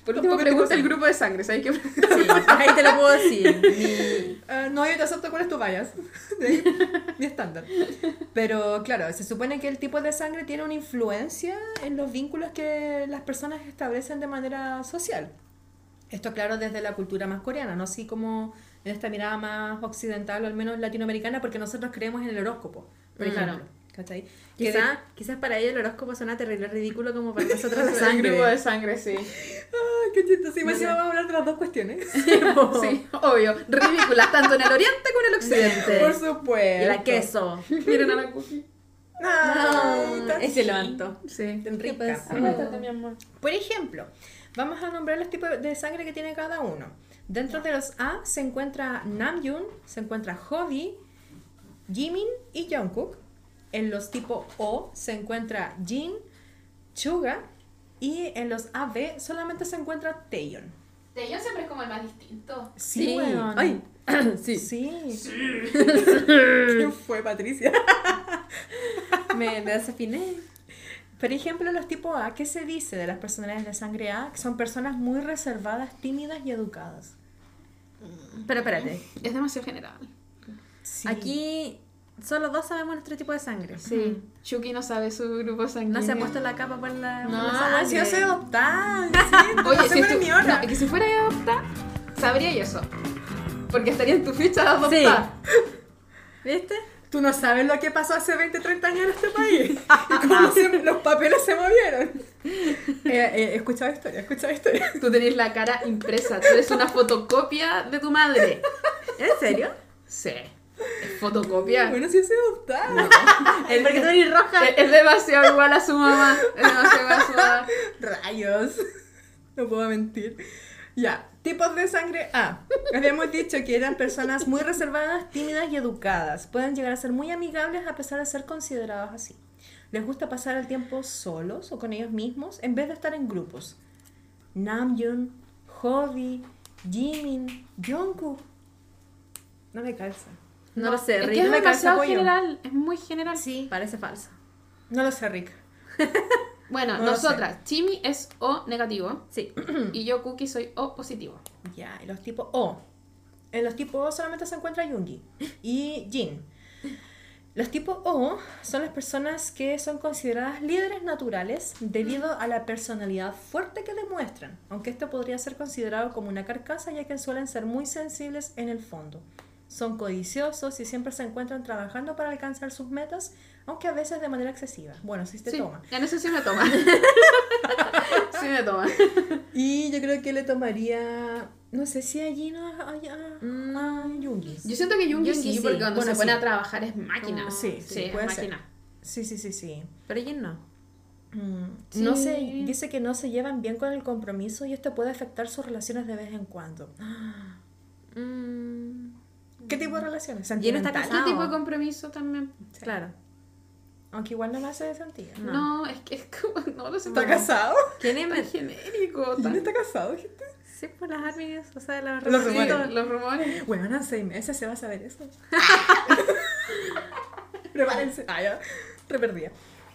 Por último, pregunta el grupo de sangre, ¿sabes qué? Sí, ahí te lo puedo decir. Mi- Ah, no, yo te acepto cuál es tu bias. De ahí, Mi estándar. Pero claro, se supone que el tipo de sangre tiene una influencia en los vínculos que las personas establecen de manera social. Esto claro desde la cultura más coreana, no así como en esta mirada más occidental o al menos latinoamericana, porque nosotros creemos en el horóscopo, por Mm. ejemplo. ¿Cachai? Que Quizá, quizás para ellos el horóscopo suena terrible ridículo como para nosotros la El sangre. grupo de sangre, sí. Ay, qué chistoso. Sí, vamos a hablar de las dos cuestiones. Sí, obvio. Ridículas, tanto en el oriente como en el occidente. Por supuesto. Y la queso. Miren a la cookie. Ay, tan ese levanto. Sí. mi amor. Por ejemplo, vamos a nombrar los tipos de sangre que tiene cada uno. Dentro de los A se encuentra Namjoon, se encuentra Hobby, Jimin y Jungkook. En los tipo O se encuentra Jin, Chuga y en los AB solamente se encuentra Taeyeon. Taeyeon siempre es como el más distinto. Sí. weón. Ay, sí. Sí. ¿Quién fue Patricia? Me, me desafiné. Por ejemplo, los tipo A, ¿qué se dice de las personalidades de sangre A? Que son personas muy reservadas, tímidas y educadas. Pero espérate. Es demasiado general. Sí. Aquí solo dos sabemos nuestro tipo de sangre. Sí. Chucky no sabe su grupo sanguíneo. No se ha puesto la capa por la, por No, la sangre. si yo soy adoptada. Oye, si, tú- no, que si fuera adopta, sabría eso. Porque estaría en tu ficha de adoptar. ¿Viste? Tú no sabes lo que pasó hace 20, 30 años en este país. Y cómo se- los papeles se movieron. Eh, eh, escuchaba historia, escuchaba historia. Tú tenés la cara impresa. Tú eres una fotocopia de tu madre. ¿En serio? Sí. Es fotocopia. Bueno, sí soy adoptada. Es porque tú eres roja. Es, es demasiado igual a su mamá. Es demasiado igual a su mamá. Rayos. No puedo mentir. Ya, tipos de sangre A. Habíamos dicho que eran personas muy reservadas, tímidas y educadas. Pueden llegar a ser muy amigables a pesar de ser considerados así. Les gusta pasar el tiempo solos o con ellos mismos en vez de estar en grupos. Namjoon, Hobby, Jimin, Jungkook. No me calza. No, lo sé, Es Rick. que es me demasiado pollo. general. Es muy general. Sí, parece falso. No lo sé, Rick. Bueno, No nosotras, Chimi es O negativo Sí. y yo, Cookie, soy O positivo. Ya, y los tipos O. En los tipos O solamente se encuentra Jungi y Jin. Los tipos O son las personas que son consideradas líderes naturales debido a la personalidad fuerte que demuestran, aunque esto podría ser considerado como una carcasa ya que suelen ser muy sensibles en el fondo. Son codiciosos y siempre se encuentran trabajando para alcanzar sus metas, aunque a veces de manera excesiva. Bueno, si te sí, toman. en eso sí me toma. sí me toma. Y yo creo que le tomaría, no sé si a Jin o a, a, a Jungi. Yo siento que Jungi, Jungi sí, sí. porque cuando Bueno, se pone sí. a trabajar es máquina. Como- Sí, sí, sí, es puede ser. máquina. Sí, sí, sí, sí. Pero Jin no. Mm. No se, dice que no se llevan bien con el compromiso y esto puede afectar sus relaciones de vez en cuando. Mm, ¿Qué tipo de relaciones? Jin está ¿Sentimental? ¿Qué casado. tipo de compromiso también? Claro. Aunque igual no me hace sentido. No. No, es que es como. No lo sé. ¿Está casado? ¿Quién es? Tan genérico. ¿Quién está casado, gente? Sí, por las armies, o sea, los Los Sí, rumores. los rumores. Bueno, en seis meses se va a saber eso. Prepárense. Ah, ya. Re perdida.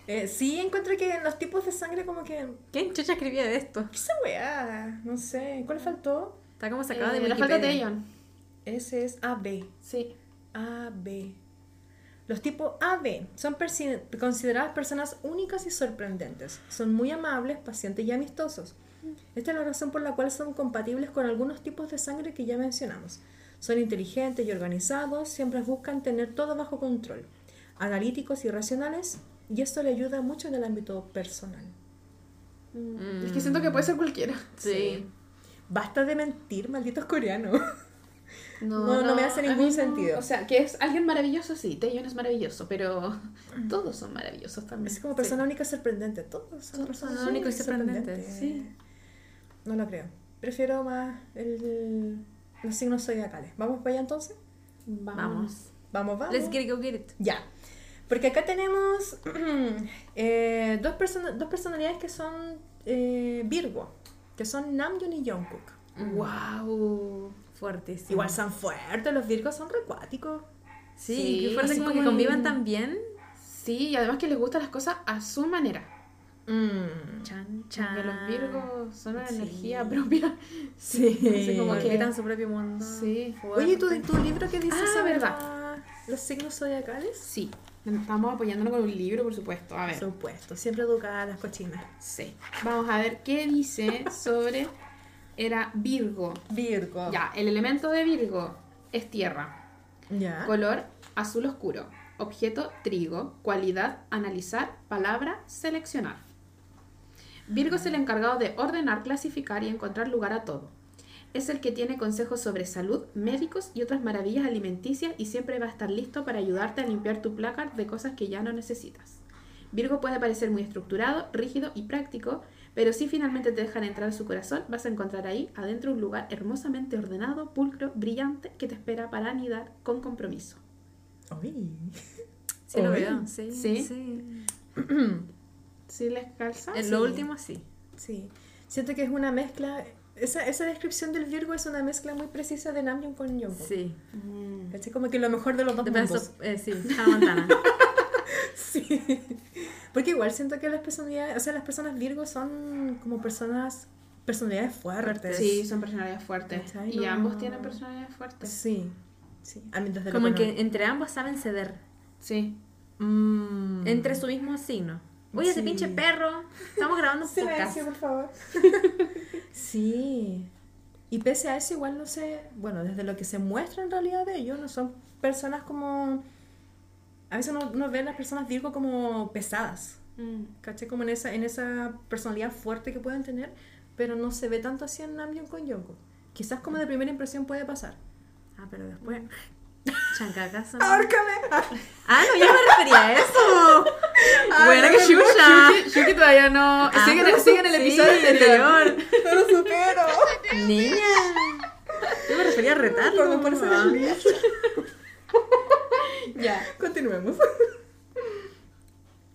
Eh, sí, encuentro que en los tipos de sangre como que... ¿Quién chucha escribía de esto? ¿Qué esa weá? No sé. ¿Cuál faltó? Está como sacado de Eh, la Wikipedia. falta de Taeyeon. Ese es AB. Sí. AB. Los tipos AB son consideradas personas únicas y sorprendentes. Son muy amables, pacientes y amistosos. Esta es la razón por la cual son compatibles con algunos tipos de sangre que ya mencionamos. Son inteligentes y organizados, siempre buscan tener todo bajo control. Analíticos y racionales, y esto le ayuda mucho en el ámbito personal. Mm. Es que siento que puede ser cualquiera. Sí. Basta de mentir, malditos coreanos. No, no me hace ningún sentido. O sea, que es alguien maravilloso, sí. Taeyeon es maravilloso, pero todos son maravillosos también. Es como persona única y sorprendente. Todos son Todos personas son únicos y únicas sorprendentes, sí. No lo creo. Prefiero más el, los signos zodiacales. ¿Vamos para allá entonces? Vamos. Vamos, vamos. Let's get it, go get it. Ya. Porque acá tenemos eh, dos, persona- dos personalidades que son eh, Virgo, que son Namjoon y Jungkook. Wow. Fuertísimo. Igual son fuertes, los Virgos son recuáticos. Sí, Sí, qué fuerte como, que convivan tan bien. Sí, y además que les gustan las cosas a su manera. Mm. Chan, Porque los Virgos son una Sí. energía propia. Sí. Así como que- Habitan su propio mundo. Sí. Oye, ¿y tu, Fuerte. libro que dice Ah, verdad. los signos zodiacales? Sí. Estamos apoyándonos con un libro, por supuesto. A Por ver. supuesto, siempre educadas las cochinas. Sí. Vamos a ver qué dice sobre. Era Virgo. Virgo. Ya, el elemento de Virgo es tierra. Ya. Color azul oscuro. Objeto trigo. Cualidad analizar. Palabra seleccionar. Virgo es el encargado de ordenar, clasificar y encontrar lugar a todo. Es el que tiene consejos sobre salud, médicos y otras maravillas alimenticias y siempre va a estar listo para ayudarte a limpiar tu placard de cosas que ya no necesitas. Virgo puede parecer muy estructurado, rígido y práctico, pero si finalmente te dejan entrar a su corazón, vas a encontrar ahí adentro un lugar hermosamente ordenado, pulcro, brillante, que te espera para anidar con compromiso. Uy. Sí, lo veo. Sí, Sí. sí. ¿Sí les calza? En Sí. lo último, sí. Sí. Siento que es una mezcla. Esa, esa descripción del Virgo es una mezcla muy precisa de Namjoon con Jungkook. Sí. Mm. ¿Cachai? Como que lo mejor de los dos De mundos. eh, sí, Hannah Montana. Sí. Porque igual siento que las personalidades, o sea, las personas Virgo son como personas, personalidades fuertes. Sí, son personalidades fuertes. ¿Cachai? Y No- ambos tienen personalidades fuertes. Sí. Sí. A mí desde lo Como que entre ambos saben ceder. Sí. Mm. Entre su mismo signo. Oye, ese Sí. pinche perro. Estamos grabando un podcast. Silencio, por favor. sí. Y pese a eso, igual no sé, bueno, desde lo que se muestra en realidad de ellos, no son personas como... A veces uno, uno ve a las personas Virgo como pesadas, Mm. ¿cachai? Como en esa, en esa personalidad fuerte que pueden tener, pero no se ve tanto así en Namjoon con Jungkook. Quizás como de primera impresión puede pasar. Ah, pero después. Chancacazo. ¡Ahórcame! Ah, no, yo me refería a eso. Buena que chucha. Shuki, Shuki todavía no. Ah, sigue, pero sigue en el sí, episodio anterior. ¡No lo supero! Niña. Yo me refería a retarlo. Por ser Ah. Ya. Continuemos.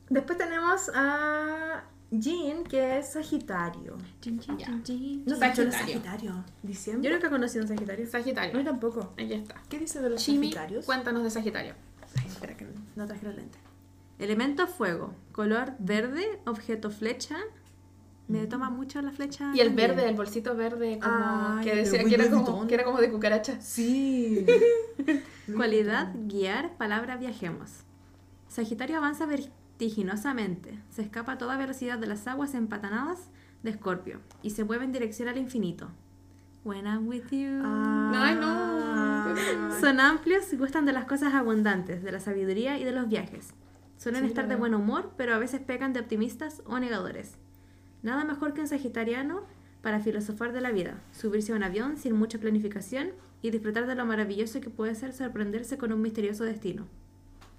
Después tenemos a Jean, que es Sagitario. Chin. No Sagitario. Sagitario. ¿Diciembre? Yo nunca he conocido un Sagitario. Sagitario. No, tampoco. Ahí está. ¿Qué dice de los Chimi, Sagitarios? cuéntanos de Sagitario. Ay, espera que no traje los lentes. Elemento fuego. Color verde, objeto flecha. Me toma mucho la flecha. Y el también. verde, el bolsito verde, como Ay, que decía que era, como, que era como de cucaracha. Sí. Cualidad, guiar, palabra, viajemos. Sagitario avanza vertiginosamente, se escapa a toda velocidad de las aguas empatanadas de Escorpio y se mueve en dirección al infinito. When I'm with you. Ay, no. Son amplios y gustan de las cosas abundantes, de la sabiduría y de los viajes. Suelen Sí, estar de buen humor, pero a veces pecan de optimistas o negadores. Nada mejor que un sagitariano para filosofar de la vida, subirse a un avión sin mucha planificación y disfrutar de lo maravilloso que puede ser sorprenderse con un misterioso destino.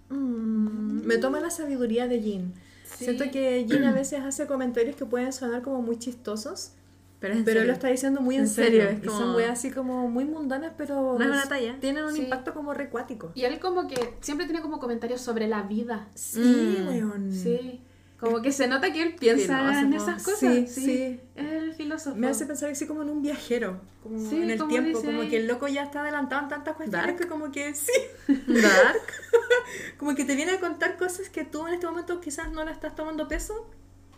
Mm, Me toma la sabiduría de Jean. Sí. Siento que Jean a veces hace comentarios que pueden sonar como muy chistosos, Pero, pero serio. lo está diciendo muy en, En serio. serio, es Y son como- weas así como muy mundanas, pero No es una talla. tienen un Sí. impacto como recuático. Y él como que siempre tiene como comentarios sobre la vida. Sí, Mm. weón. Sí. Como que se nota que él piensa en esas cosas. Sí, Sí, sí. Es el filósofo. Me hace pensar así como en un viajero, como Sí, en el como tiempo, dice como que el loco ya está adelantado en tantas cuestiones Dark. que como que sí, Dark. como que te viene a contar cosas que tú en este momento quizás no la estás tomando peso,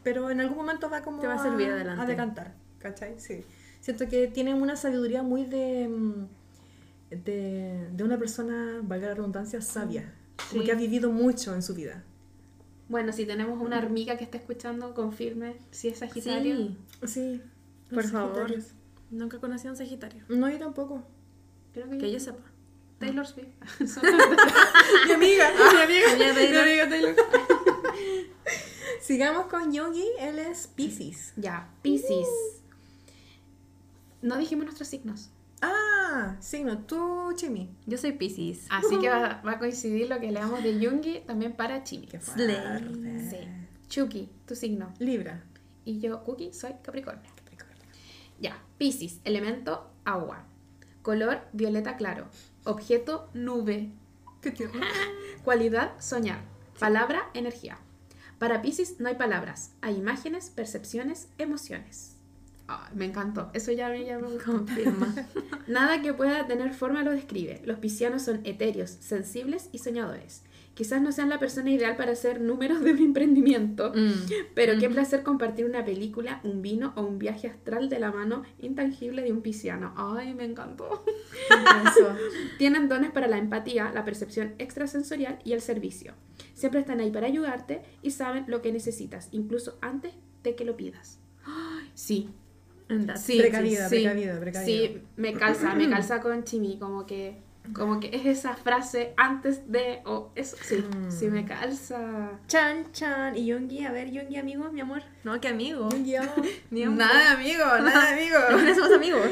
pero en algún momento va como Te va a servir adelante. a decantar, ¿cachai? Sí. Siento que tiene una sabiduría muy de, mm, de, de una persona, valga la redundancia, sabia, como que ha vivido mucho en su vida. Bueno, si tenemos una hormiga que está escuchando, confirme si es Sagitario. Sí, Sí, por favor. Nunca conocí a un Sagitario. No, yo tampoco. Creo que, Que yo sepa. Taylor Swift. Mi amiga, mi amiga, Mi amiga mi amiga Taylor. Sigamos con Yogi, él es Pisces. ya, Pisces. No dijimos nuestros signos. Ah, signo, tú, Chimi. Yo soy Pisces. Así que va, va a coincidir lo que leamos de Jungi también para Chimi. Qué fuerte. Sí. Chucky, tu signo. Libra. Y yo, Cookie, soy Capricornio. Ya, Pisces, elemento agua. Color violeta claro. Objeto nube. Qué tierno. Cualidad soñar. Palabra energía. Para Pisces no hay palabras, hay imágenes, percepciones, emociones. Me encantó, eso ya, me- ya me. Confirma. Nada que pueda tener forma lo describe. Los piscianos son etéreos, sensibles y soñadores. Quizás no sean la persona ideal para hacer números de mi emprendimiento, Mm. pero qué placer compartir una película, un vino o un viaje astral de la mano intangible de un pisciano. Ay, me encantó. Eso. Tienen dones para la empatía, la percepción extrasensorial y el servicio. Siempre están ahí para ayudarte y saben lo que necesitas, incluso antes de que lo pidas. Ay, sí, sí, Precavida, sí, precavida, precavida. Sí, me calza, me calza con Chimi, como que, como que es esa frase antes de o eso, sí, Mm. sí me calza. Chan, chan. Y Yongi, a ver, Yongi, amigo, mi amor. No, qué amigo. Yongi, un- Nada amigo, nada amigo. No somos amigos.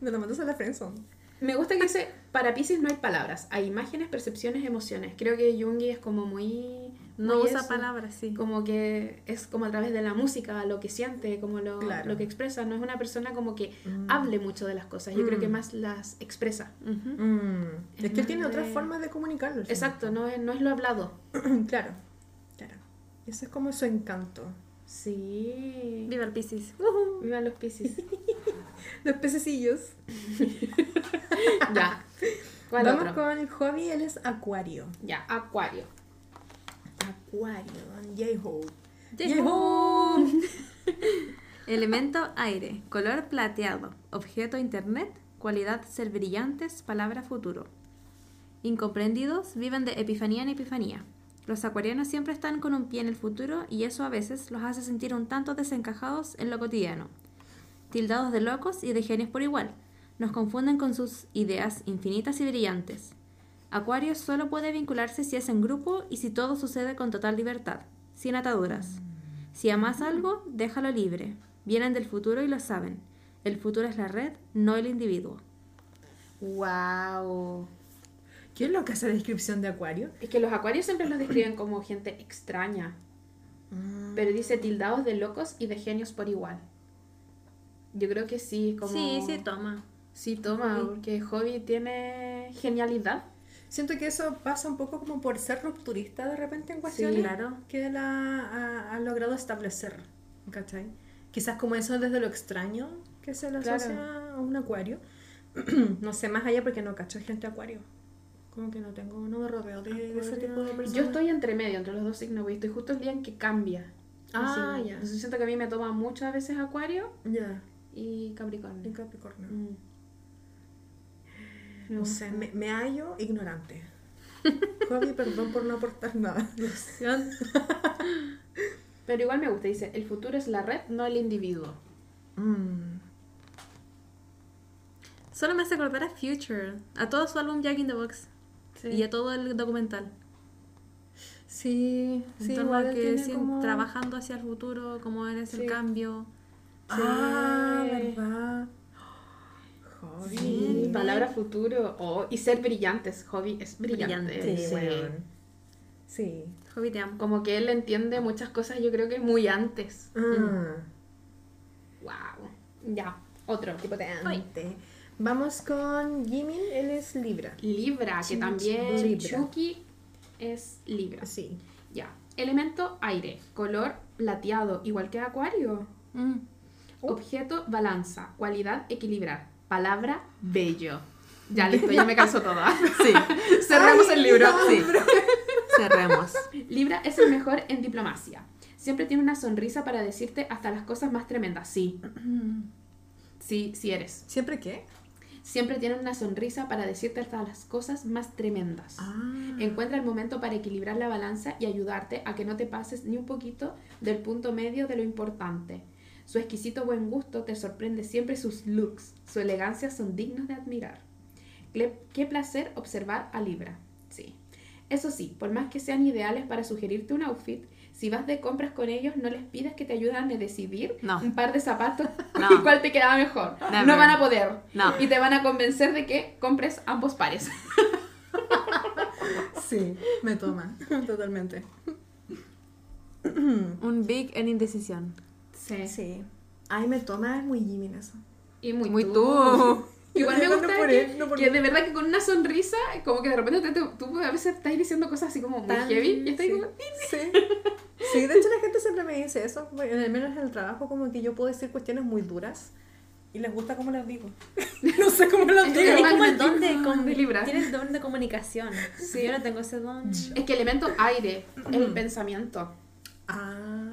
Me lo mandas a la friendzone. Me gusta que dice, para Pisces no hay palabras, hay imágenes, percepciones, emociones. Creo que Jungi es como muy... No usa eso. palabras, sí. Como que es como a través de la música, lo que siente, como lo, Claro. lo que expresa. No es una persona como que Mm. hable mucho de las cosas. Yo creo que Mm. más las expresa. Mm. Es, Es que él tiene otras formas de comunicarlo. Exacto, no es, no es lo hablado. claro. Claro. Ese es como su encanto. Sí. Viva el Pisces. Vivan los Pisces. Los pececillos. ya. ¿Cuál Vamos otro? con el hobby, él es acuario. Ya, Acuario. Acuario, J-Hope. J-Hope. Elemento aire. Color plateado. Objeto internet. Cualidad ser brillantes. Palabra futuro. Incomprendidos viven de epifanía en epifanía. Los acuarianos siempre están con un pie en el futuro y eso a veces los hace sentir un tanto desencajados en lo cotidiano. Tildados de locos y de genios por igual. Nos confunden con sus ideas infinitas y brillantes. Acuario solo puede vincularse si es en grupo y si todo sucede con total libertad, sin ataduras. Si amas algo, déjalo libre. Vienen del futuro y lo saben. El futuro es la red, no el individuo. Wow. ¿Quién es lo que hace la descripción de acuario? Es que los acuarios siempre los describen como gente extraña. Pero dice tildados de locos y de genios por igual. Yo creo que sí, como... Sí, sí, toma. Sí, toma, porque Hobby tiene genialidad. Siento que eso pasa un poco como por ser rupturista de repente en cuestiones claro. que él ha, ha- ha logrado establecer, ¿cachai? Quizás como eso desde lo extraño que se le Claro. asocia a un acuario. no sé más allá porque no cacho gente acuario. Como que no tengo, no me rodeo de, de ese tipo de persona? Yo estoy entre medio, entre los dos signos, porque estoy justo el día en que cambia. Ah, ya. Entonces siento que a mí me toma muchas veces Acuario Ya, y Capricornio. en Capricornio. Mm. No sé, me, me hallo ignorante. Javi, perdón por no aportar nada. Pero igual me gusta, dice, el futuro es la red, no el individuo. Mm. Solo me hace acordar a Future, a todo su álbum Jack in the Box y a todo el documental. Sí, En sí, torno a que como... trabajando hacia el futuro, cómo es Sí. el cambio. Ah, verdad. Sí, palabra futuro. Oh, y ser brillantes. Hobby es brillante. Brillante, Sí. Hobby te amo. Como que él entiende muchas cosas, yo creo que muy antes. Ah, Wow. Ya, otro. Qué potente. Vamos con Jimin, él es Libra. Libra, que también Libra. Chucky es Libra. Sí. Ya. Elemento aire. Color plateado, igual que Acuario. Mm. Objeto balanza. Cualidad equilibrar. Palabra bello. Ya listo, ya me canso toda. Sí, Cerramos el libro. sí. Cerremos. Libra es el mejor en diplomacia. Siempre tiene una sonrisa para decirte hasta las cosas más tremendas. Sí. Sí, sí eres. ¿Siempre qué? Siempre tiene una sonrisa para decirte hasta las cosas más tremendas. Ah. Encuentra el momento para equilibrar la balanza y ayudarte a que no te pases ni un poquito del punto medio de lo importante. Su exquisito buen gusto te sorprende siempre sus looks. Su elegancia son dignos de admirar. Qué placer observar a Libra. Sí. Eso sí, por más que sean ideales para sugerirte un outfit, si vas de compras con ellos, no les pidas que te ayuden a decidir No. un par de zapatos No. y cuál te queda mejor. Never. No van a poder. No. Y te van a convencer de que compres ambos pares. Sí, me toma. Totalmente. Un big en indecisión. Sí. Sí. Ay, me toma, es muy Jimin eso. Y muy, Muy tú. tú. Igual me No gusta por que, él, no por que de verdad que con una sonrisa, como que de repente te- te- tú a veces estás diciendo cosas así como muy Tan- heavy y estás sí. como... Sí. Sí, de hecho la gente siempre me dice eso, al menos en el trabajo, como que yo puedo decir cuestiones muy duras y les gusta cómo las digo. no sé cómo las digo. es Es como el don de, com- de Libra. Tienes don de comunicación. Yo no tengo ese don. Es que elemento aire, el pensamiento. Ah.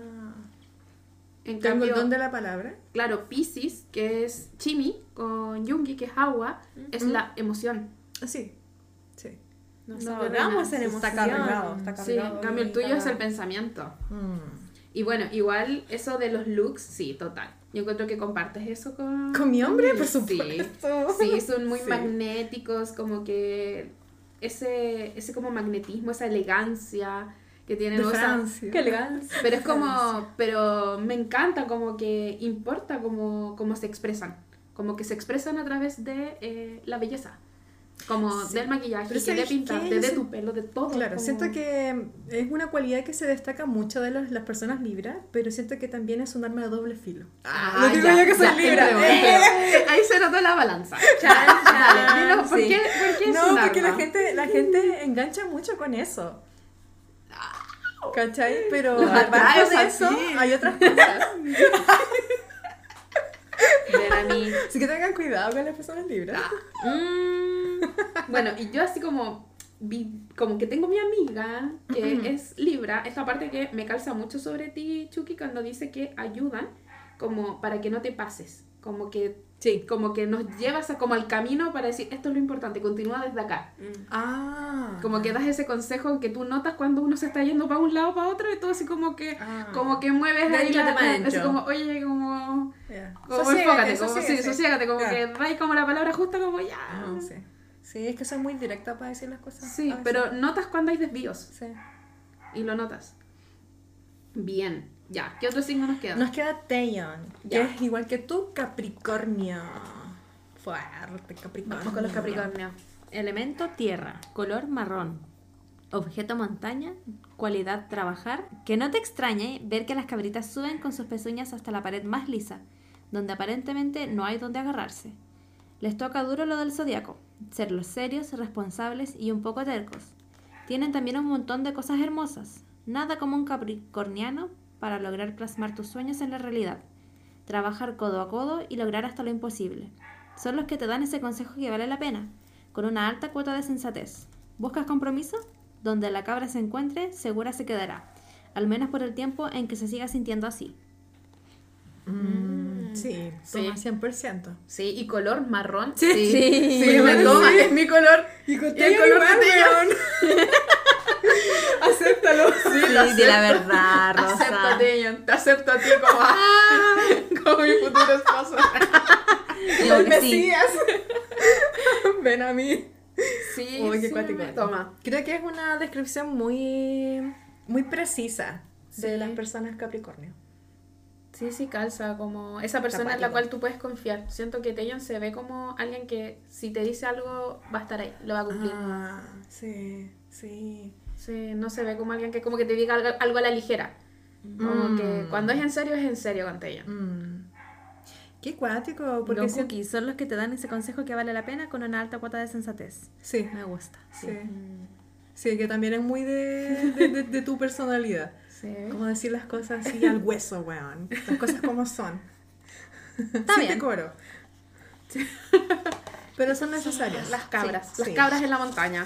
En Tengo cambio, el don de la palabra. claro, Pisces, que es Chimi, con Yungi, que es agua, es la emoción. Ah, Sí. Sí. Nos No, ahogamos en Está emoción. cargado, está Sí, cargado. en cambio el tuyo está- es el pensamiento. Mm. Y bueno, igual eso de los looks, sí, total. Yo encuentro que compartes eso con... ¿Con mi hombre? Por Sí. supuesto. Sí, son muy Sí. magnéticos, como que ese, ese como magnetismo, esa elegancia que tienen. De Francia. Qué elegancia. pero es como, pero me encanta como que importa cómo, cómo se expresan, como que se expresan a través de eh, la belleza, como Sí. del maquillaje, que de ¿sabes pintarte, de tu pelo, de todo. Claro, como- siento que es una cualidad que se destaca mucho de los- las personas libras, pero siento que también es un arma de doble filo. Ah, lo digo ya, yo que soy ya, libra. empleo, ¡Eh! empleo. Ahí se notó la balanza. Dale, chan, dilo, ¿por sí. qué, por qué es No, un porque la arma? gente, la gente engancha mucho con eso. ¿Cachai? Pero atraes de eso, hay otras cosas. Ven a mí. Así que tengan cuidado con las personas libres. Mm, bueno, y yo así como vi, como que tengo mi amiga que es Libra, esta parte que me calza mucho sobre ti, Chucky, cuando dice que ayudan como para que no te pases, como que Sí. como que nos llevas a, como al camino para decir esto es lo importante, continúa desde acá. Ah. Como que das ese consejo que tú notas cuando uno se está yendo para un lado para otro y tú así como que Ah. como que mueves De ahí la, así como oye como como Sosiégate, enfócate, como sí, sosiégate. sosiégate, como que dais como la palabra justa como ya. Ah, sí. Sí, es que soy muy directa para decir las cosas. Sí, pero notas cuando hay desvíos Sí. y lo notas. Bien, ya. ¿Qué otro signo nos queda? Nos queda Taeyeon, que es igual que tú, Capricornio. Fuerte, Capricornio. Vamos con los Capricornios. Elemento tierra, color marrón. Objeto montaña, cualidad trabajar. Que no te extrañe ver que las cabritas suben con sus pezuñas hasta la pared más lisa, donde aparentemente no hay donde agarrarse. Les toca duro lo del zodiaco, ser los serios, responsables y un poco tercos. Tienen también un montón de cosas hermosas, nada como un capricorniano para lograr plasmar tus sueños en la realidad, trabajar codo a codo y lograr hasta lo imposible. Son los que te dan ese consejo que vale la pena, con una alta cuota de sensatez. ¿Buscas compromiso? Donde la cabra se encuentre, segura se quedará. Al menos por el tiempo en que se siga sintiendo así. Mm, sí, Sí. toma 100%. Sí, y color marrón. Sí. Sí. Sí, me toma, es mi color. Y con el color te Acéptalo. Sí, di la verdad, Rosa. Acepto, Teyon, te acepto a ti como, como mi futuro esposo. Digo El que sí. Mesías. Ven a mí. Sí, Uy, qué sí, cuático. toma. Creo que es una descripción muy, muy precisa de Sí. las personas Capricornio. Sí, sí, calza, como esa persona en la cual tú puedes confiar. Siento que Teyon se ve como alguien que si te dice algo va a estar ahí, lo va a cumplir. Ah, sí, sí. Sí, no se ve como alguien que como que te diga algo, algo a la ligera. Como que Mm. cuando es en serio, es en serio con Teyon. Mm. Qué cuático, porque Los cookies son los que te dan ese consejo que vale la pena con una alta cuota de sensatez. Sí, Me gusta. sí. Sí, que también es muy de, de, de- de tu personalidad. Sí. Como decir las cosas así al hueso, weón. Las cosas como son. Está Sí bien. te coro. Pero son necesarias. Las cabras, Sí, las cabras en la montaña.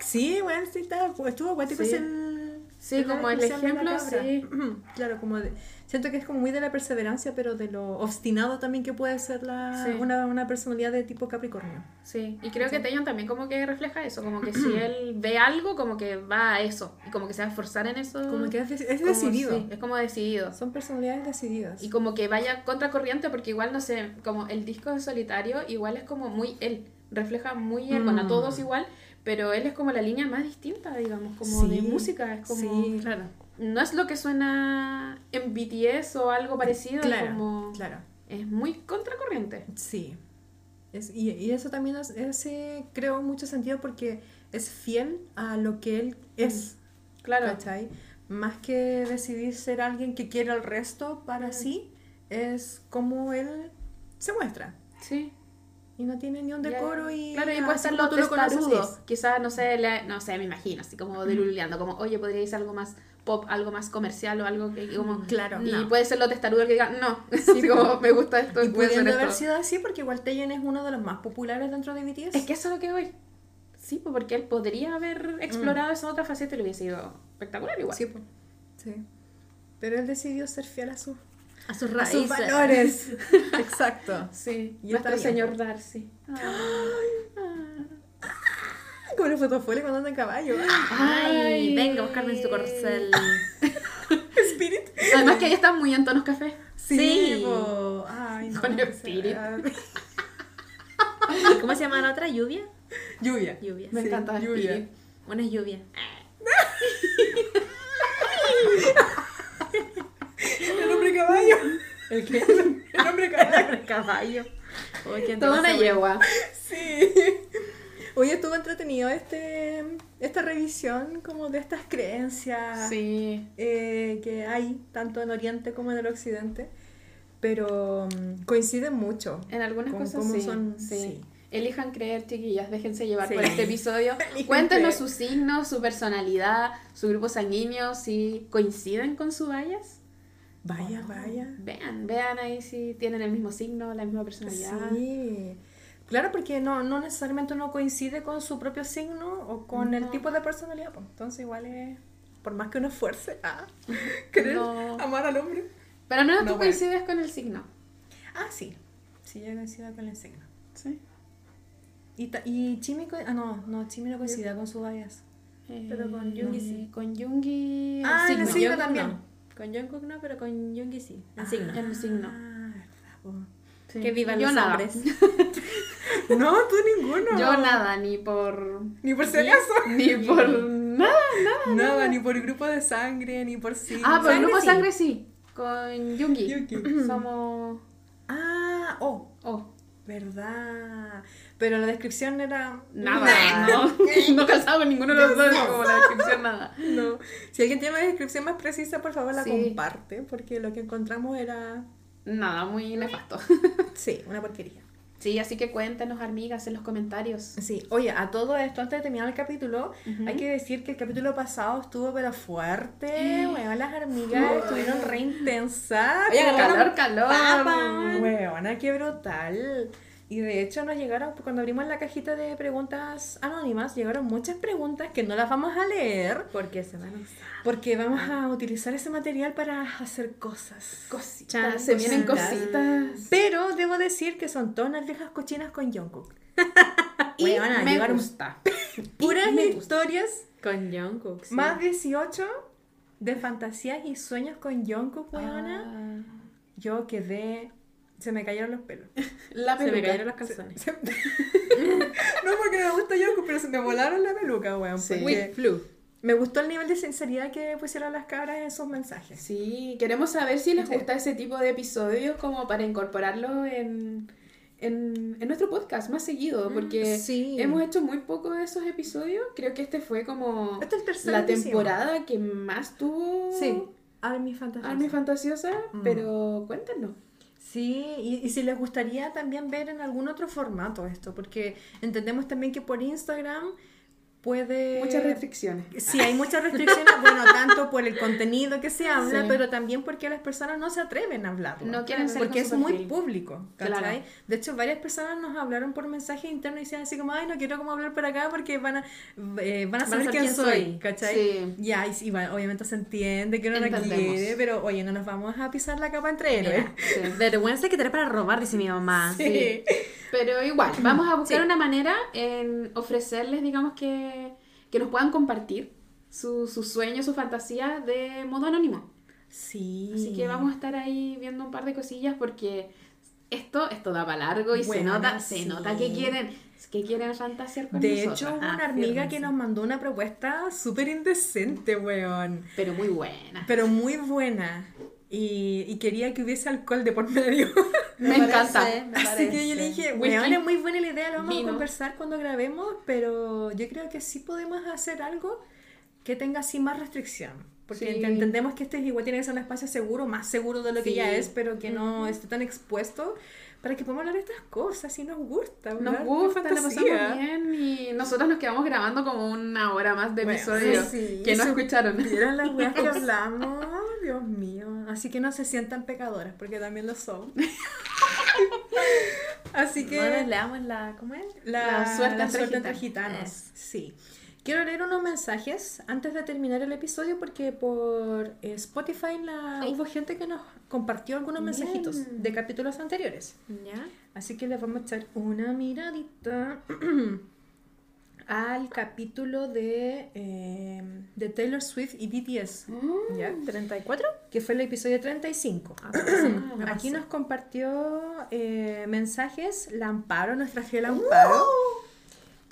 Sí, bueno, sí, está, estuvo acuático Sí. el, Sí, el- como el ejemplo, sí. Claro, como de, siento que es como muy de la perseverancia, pero de lo obstinado también que puede ser la, Sí. una, una personalidad de tipo Capricornio. Sí, y creo que Teyon también como que refleja eso, como que si él ve algo, como que va a eso, y como que se va a esforzar en eso. Como que es, es como- decidido. sí, es como decidido. Son personalidades decididas. Y como que vaya contracorriente, porque igual, no sé, como el disco de solitario, igual es como muy él, refleja muy él, bueno, a Mm. todos igual, pero él es como la línea más distinta, digamos, como de música, es como... sí. Claro. No es lo que suena en BTS o algo parecido, Claro, como... claro. Es muy contracorriente. Sí. Es, y, y eso también ese creo mucho sentido porque es fiel a lo que él es. Claro. ¿Cachai? Más que decidir ser alguien que quiere al resto para sí, es como él se muestra. Sí. Y no tiene ni un decoro y. Claro, y puede ser como lo tú lo conoces, testarudo. es. Quizás, no sé, le- no sé, me imagino, así como deluleando, como, oye, podría irse algo más pop, algo más comercial o algo que como... Claro. Y no. puede ser lo testarudo el que diga, no, así como, me gusta esto Y y puede ser pudiendo haber sido así porque igual Taeyeon es uno de los más populares dentro de BTS. Es que eso es lo que voy. Sí, pues, porque él podría haber explorado esa otra faceta y le hubiese ido espectacular igual. Mm. Sí, po. sí. Pero él decidió ser fiel a sus, A sus a raíces. sus valores. Exacto. Sí, Y nuestro señor. Darcy. Como una foto fue cuando anda en caballo. Ay, venga a buscarme en su corcel. Spirit. Además que ella está muy en tonos café. Sí. po. Ay, no. Con que Spirit. ¿Cómo se llama la otra? ¿Lluvia? Lluvia. Lluvia. Me Sí, encanta lluvia. Spirit. Una es lluvia. El hombre caballo. ¿El qué? El hombre caballo. Caballo. Uy, ¿quién te Toda una yegua. Sí. Oye, estuvo entretenido este, esta revisión como de estas creencias Sí. eh, que hay tanto en Oriente como en el Occidente, pero mm, coinciden mucho. En algunas Con cosas cómo sí, son- sí. sí. Elijan creer, chiquillas, déjense llevar Sí. por este episodio. Cuéntenos creer. su signo, su personalidad, su grupo sanguíneo, si coinciden con su bias. Vaya, vaya. Vean, vean ahí si tienen el mismo signo, la misma personalidad. Sí. Claro, porque no, no necesariamente uno coincide con su propio signo o con el tipo de personalidad. pues. Entonces igual es, por más que uno esfuerce a querer No. amar al hombre. Pero no, No, tú bueno. coincides con el signo. Ah, sí. Sí, yo coincido con el signo. Sí. Y, y Chimi, ah, no, no, Chimi no coincide con su bias. Pero con Yoongi sí. Con Yoongi. el Ah, el signo. también. Con Jungkook no, pero con Yoongi sí. En signo. En signo. Ah. Sí. Que vivan Yo los nada. hombres. No, tú ninguno. Yo nada, ni por. Ni por si acaso. Ni por nada. Nada, ni por grupo de sangre, ni por sí. Ah, por el grupo sí. sangre sí. Con Yoongi. Yuki. Somos. Ah, oh, Oh, verdad. Pero la descripción era... nada. No, no calzaba con ninguno de los dos, como la descripción, nada. No. Si alguien tiene una descripción más precisa, por favor la Sí. comparte, porque lo que encontramos era... Nada, muy nefasto. Sí, una porquería. Sí, así que cuéntenos, amigas, en los comentarios. Sí, oye, a todo esto, antes de terminar el capítulo, hay que decir que el capítulo pasado estuvo pero fuerte. Weón, las hormigas estuvieron re intensas. Oye, calor, calor. papa. Weona, qué brutal. Y de hecho nos llegaron, cuando abrimos la cajita de preguntas anónimas, llegaron muchas preguntas que no las vamos a leer Porque se van a usar. porque vamos a utilizar ese material para hacer cosas. Cositas. Chan, se vienen cositas. Pero debo decir que son todas unas viejas cochinas con Jungkook. Y Weona, me llegaron gusta. Puras gusta. historias, Con Jungkook. sí. más 18 de fantasías y sueños con Jungkook, weona. Ah, Yo quedé... Se me cayeron los pelos. la Se me peluca. cayeron los calzones. Se- no porque me gusta Jungkook, pero se me volaron la peluca, weón. Sí. porque Flu. Me gustó el nivel de sinceridad que pusieron las cabras en sus mensajes. Sí, queremos saber si les Sí. gusta ese tipo de episodios como para incorporarlo en, en, en nuestro podcast más seguido, porque sí. hemos hecho muy poco de esos episodios. Creo que este fue como Este es el tercer la temporada que más tuvo Sí, Army Fantasy. Army Fantasiosa, Mm. pero cuéntenos. Sí, y, y si les gustaría también ver en algún otro formato esto, porque entendemos también que por Instagram puede... Muchas restricciones. Sí, hay muchas restricciones, bueno, tanto por el contenido que se habla, Sí. pero también porque las personas no se atreven a hablarlo. No quieren ser Porque es muy perfil. público, ¿cachai? Claro. De hecho, varias personas nos hablaron por mensaje interno y decían así como, ay, no quiero como hablar por acá porque van a, eh, van a saber quién, soy, ¿cachai? Sí. Ya, y, sí, bueno, obviamente se entiende que uno no quiere, pero oye, no nos vamos a pisar la capa entre héroes. Mira, Vergüenza que tener para robar, dice mi mamá. Sí. Pero igual, vamos a buscar Sí. una manera en ofrecerles, digamos, que, que nos puedan compartir su- sus sueños, sus fantasías de modo anónimo. Sí. Así que vamos a estar ahí viendo un par de cosillas porque esto, esto da para largo y se Bueno, nota, sí. se nota que quieren, que quieren fantasear con De hecho, hubo Ah, una amiga que nos mandó una propuesta súper indecente, weón. Pero muy buena. Pero muy buena. Y, y quería que hubiese alcohol de por medio. Me, encanta. me Así que yo le dije, weón, es muy buena la idea, lo vamos vino. a conversar cuando grabemos, pero yo creo que sí podemos hacer algo que tenga así más restricción. Porque Sí. entendemos que este igual tiene que ser un espacio seguro, más seguro de lo que Sí. ya es, pero que no esté tan expuesto para que podamos hablar de estas cosas y nos gusta. Nos hablar de gusta, la pasamos bien y nosotros nos quedamos grabando como una hora más de Bueno, episodio sí, que no escucharon. ¿Vieron las weas que hablamos? Dios mío. Así que no se sientan pecadoras, porque también lo son. Así que Bueno, leamos la. ¿Cómo es? la, La suerte la entre suerte entre gitanos. Sí. Quiero leer unos mensajes antes de terminar el episodio porque por eh, Spotify la- Ay. hubo gente que nos compartió algunos Bien. mensajitos de capítulos anteriores. ¿Ya? Así que les vamos a echar una miradita al capítulo de, eh, de Taylor Swift y BTS. Mm. ¿Ya? ¿34? que fue el episodio 35. Ah, Aquí nos compartió eh, mensajes la Amparo, nuestra fiel Amparo.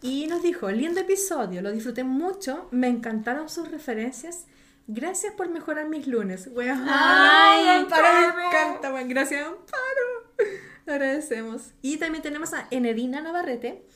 Y nos dijo, lindo episodio, lo disfruté mucho, me encantaron sus referencias. Gracias por mejorar mis lunes. Weón. Ay, Amparo me encanta, weón. Gracias, Amparo. Agradecemos. Y también tenemos a Enedina Navarrete,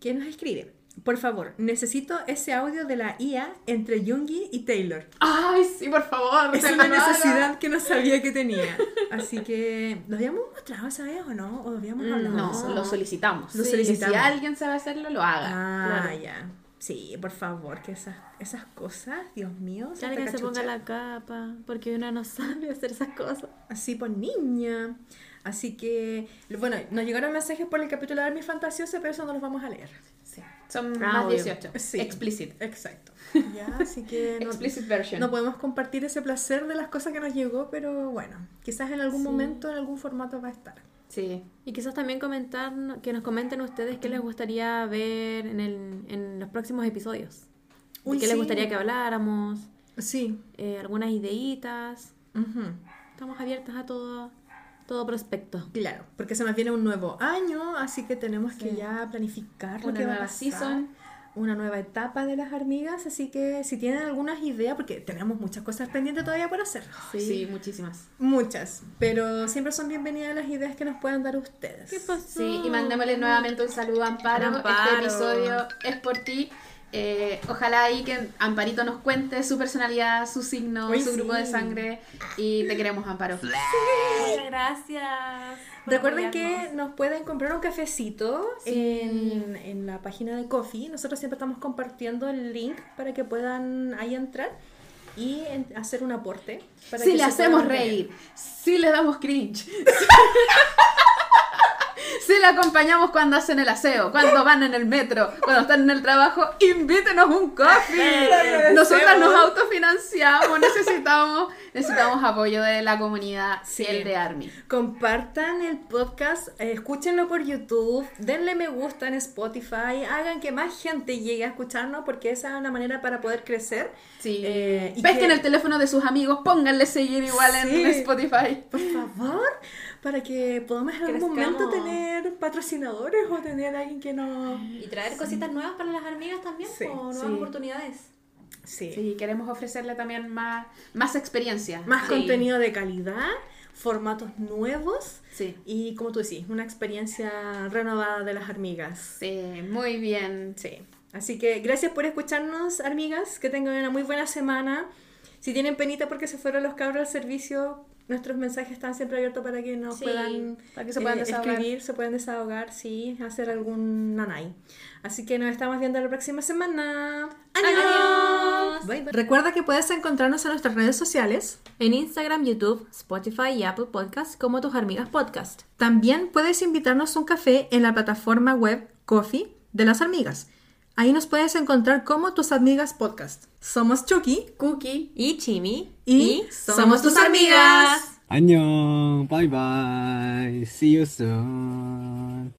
que nos escribe. Por favor, necesito ese audio de la IA entre Jungi y Taylor. Ay, sí, por favor. Es una haga. necesidad que no sabía que tenía. Así que, ¿lo habíamos mostrado esa vez o no? ¿O lo habíamos hablado? No, eso? lo solicitamos. Lo Sí, solicitamos. Si alguien sabe hacerlo, lo haga. Ah, Claro. ya. Sí, por favor, que esas, esas cosas, Dios mío. Que Santa alguien se ponga la capa, porque uno no sabe hacer esas cosas. Así por niña. Así que, bueno, nos llegaron mensajes por el capítulo de Army Fantasiosa, pero eso no los vamos a leer. Son Ah, más obvio. 18. Sí. Explicit. Exacto. Ya, así que no, Explicit version. no podemos compartir ese placer de las cosas que nos llegó, pero bueno, quizás en algún Sí. momento, en algún formato va a estar. Sí. Y quizás también comentar, que nos comenten ustedes qué les gustaría ver en, el, en los próximos episodios. Uy, qué les sí. gustaría que habláramos, Sí. eh, algunas ideitas. Ujú. Estamos abiertas a todo, todo prospecto. Claro, porque se nos viene un nuevo año, así que tenemos que ya planificar lo Una que va a nueva pasar. season. Una nueva etapa de las hormigas, así que si tienen algunas ideas, porque tenemos muchas cosas pendientes todavía por hacer. Sí. muchísimas. Muchas, pero siempre son bienvenidas las ideas que nos puedan dar ustedes. ¿Qué pasó? Sí, y mandémosle nuevamente un saludo a Amparo. Amparo. Este episodio es por ti. Eh, ojalá ahí que Amparito nos cuente su personalidad, su signo, Uy, su sí. grupo de sangre. Y te queremos, Amparo. Muchas gracias. Recuerden que nos pueden comprar un cafecito Sí. en, en la página de Coffee. Nosotros siempre estamos compartiendo el link para que puedan ahí entrar y en- hacer un aporte. Para Si que le hacemos reír, si le damos cringe, Si la acompañamos cuando hacen el aseo, cuando van en el metro, cuando están en el trabajo, invítenos un coffee. Nosotras nos autofinanciamos, necesitamos, necesitamos apoyo de la comunidad Sí. fiel de Army. Compartan el podcast, eh, escúchenlo por YouTube, denle me gusta en Spotify, hagan que más gente llegue a escucharnos porque esa es una manera para poder crecer. Sí. Eh, y Pesquen que- el teléfono de sus amigos, pónganle seguir igual Sí. en Spotify. Por favor, para que podamos en algún momento tener patrocinadores o tener alguien que nos... Y traer cositas nuevas para las amigas también, Sí, o nuevas sí. oportunidades. Sí. Sí, queremos ofrecerle también más, más experiencia. Más Sí. contenido de calidad, formatos nuevos Sí. y, como tú decís, una experiencia renovada de las amigas. Sí, muy bien. Sí. Así que gracias por escucharnos, amigas. Que tengan una muy buena semana. Si tienen penita porque se fueron los cabros al servicio, nuestros mensajes están siempre abiertos para que nos Sí, puedan, para que se puedan eh, desahogar. escribir, se puedan desahogar, sí, hacer algún nanay. Así que nos estamos viendo la próxima semana. Adiós. Bye, bye. Recuerda que puedes encontrarnos en nuestras redes sociales. En Instagram, YouTube, Spotify y Apple Podcasts como tus amigas podcast. También puedes invitarnos un café en la plataforma web Coffee de las amigas. Ahí nos puedes encontrar como tus amigas podcast. Somos Chucky Cookie. Y Chimi. y, somos tus amigas. 안녕. Bye bye. See you soon.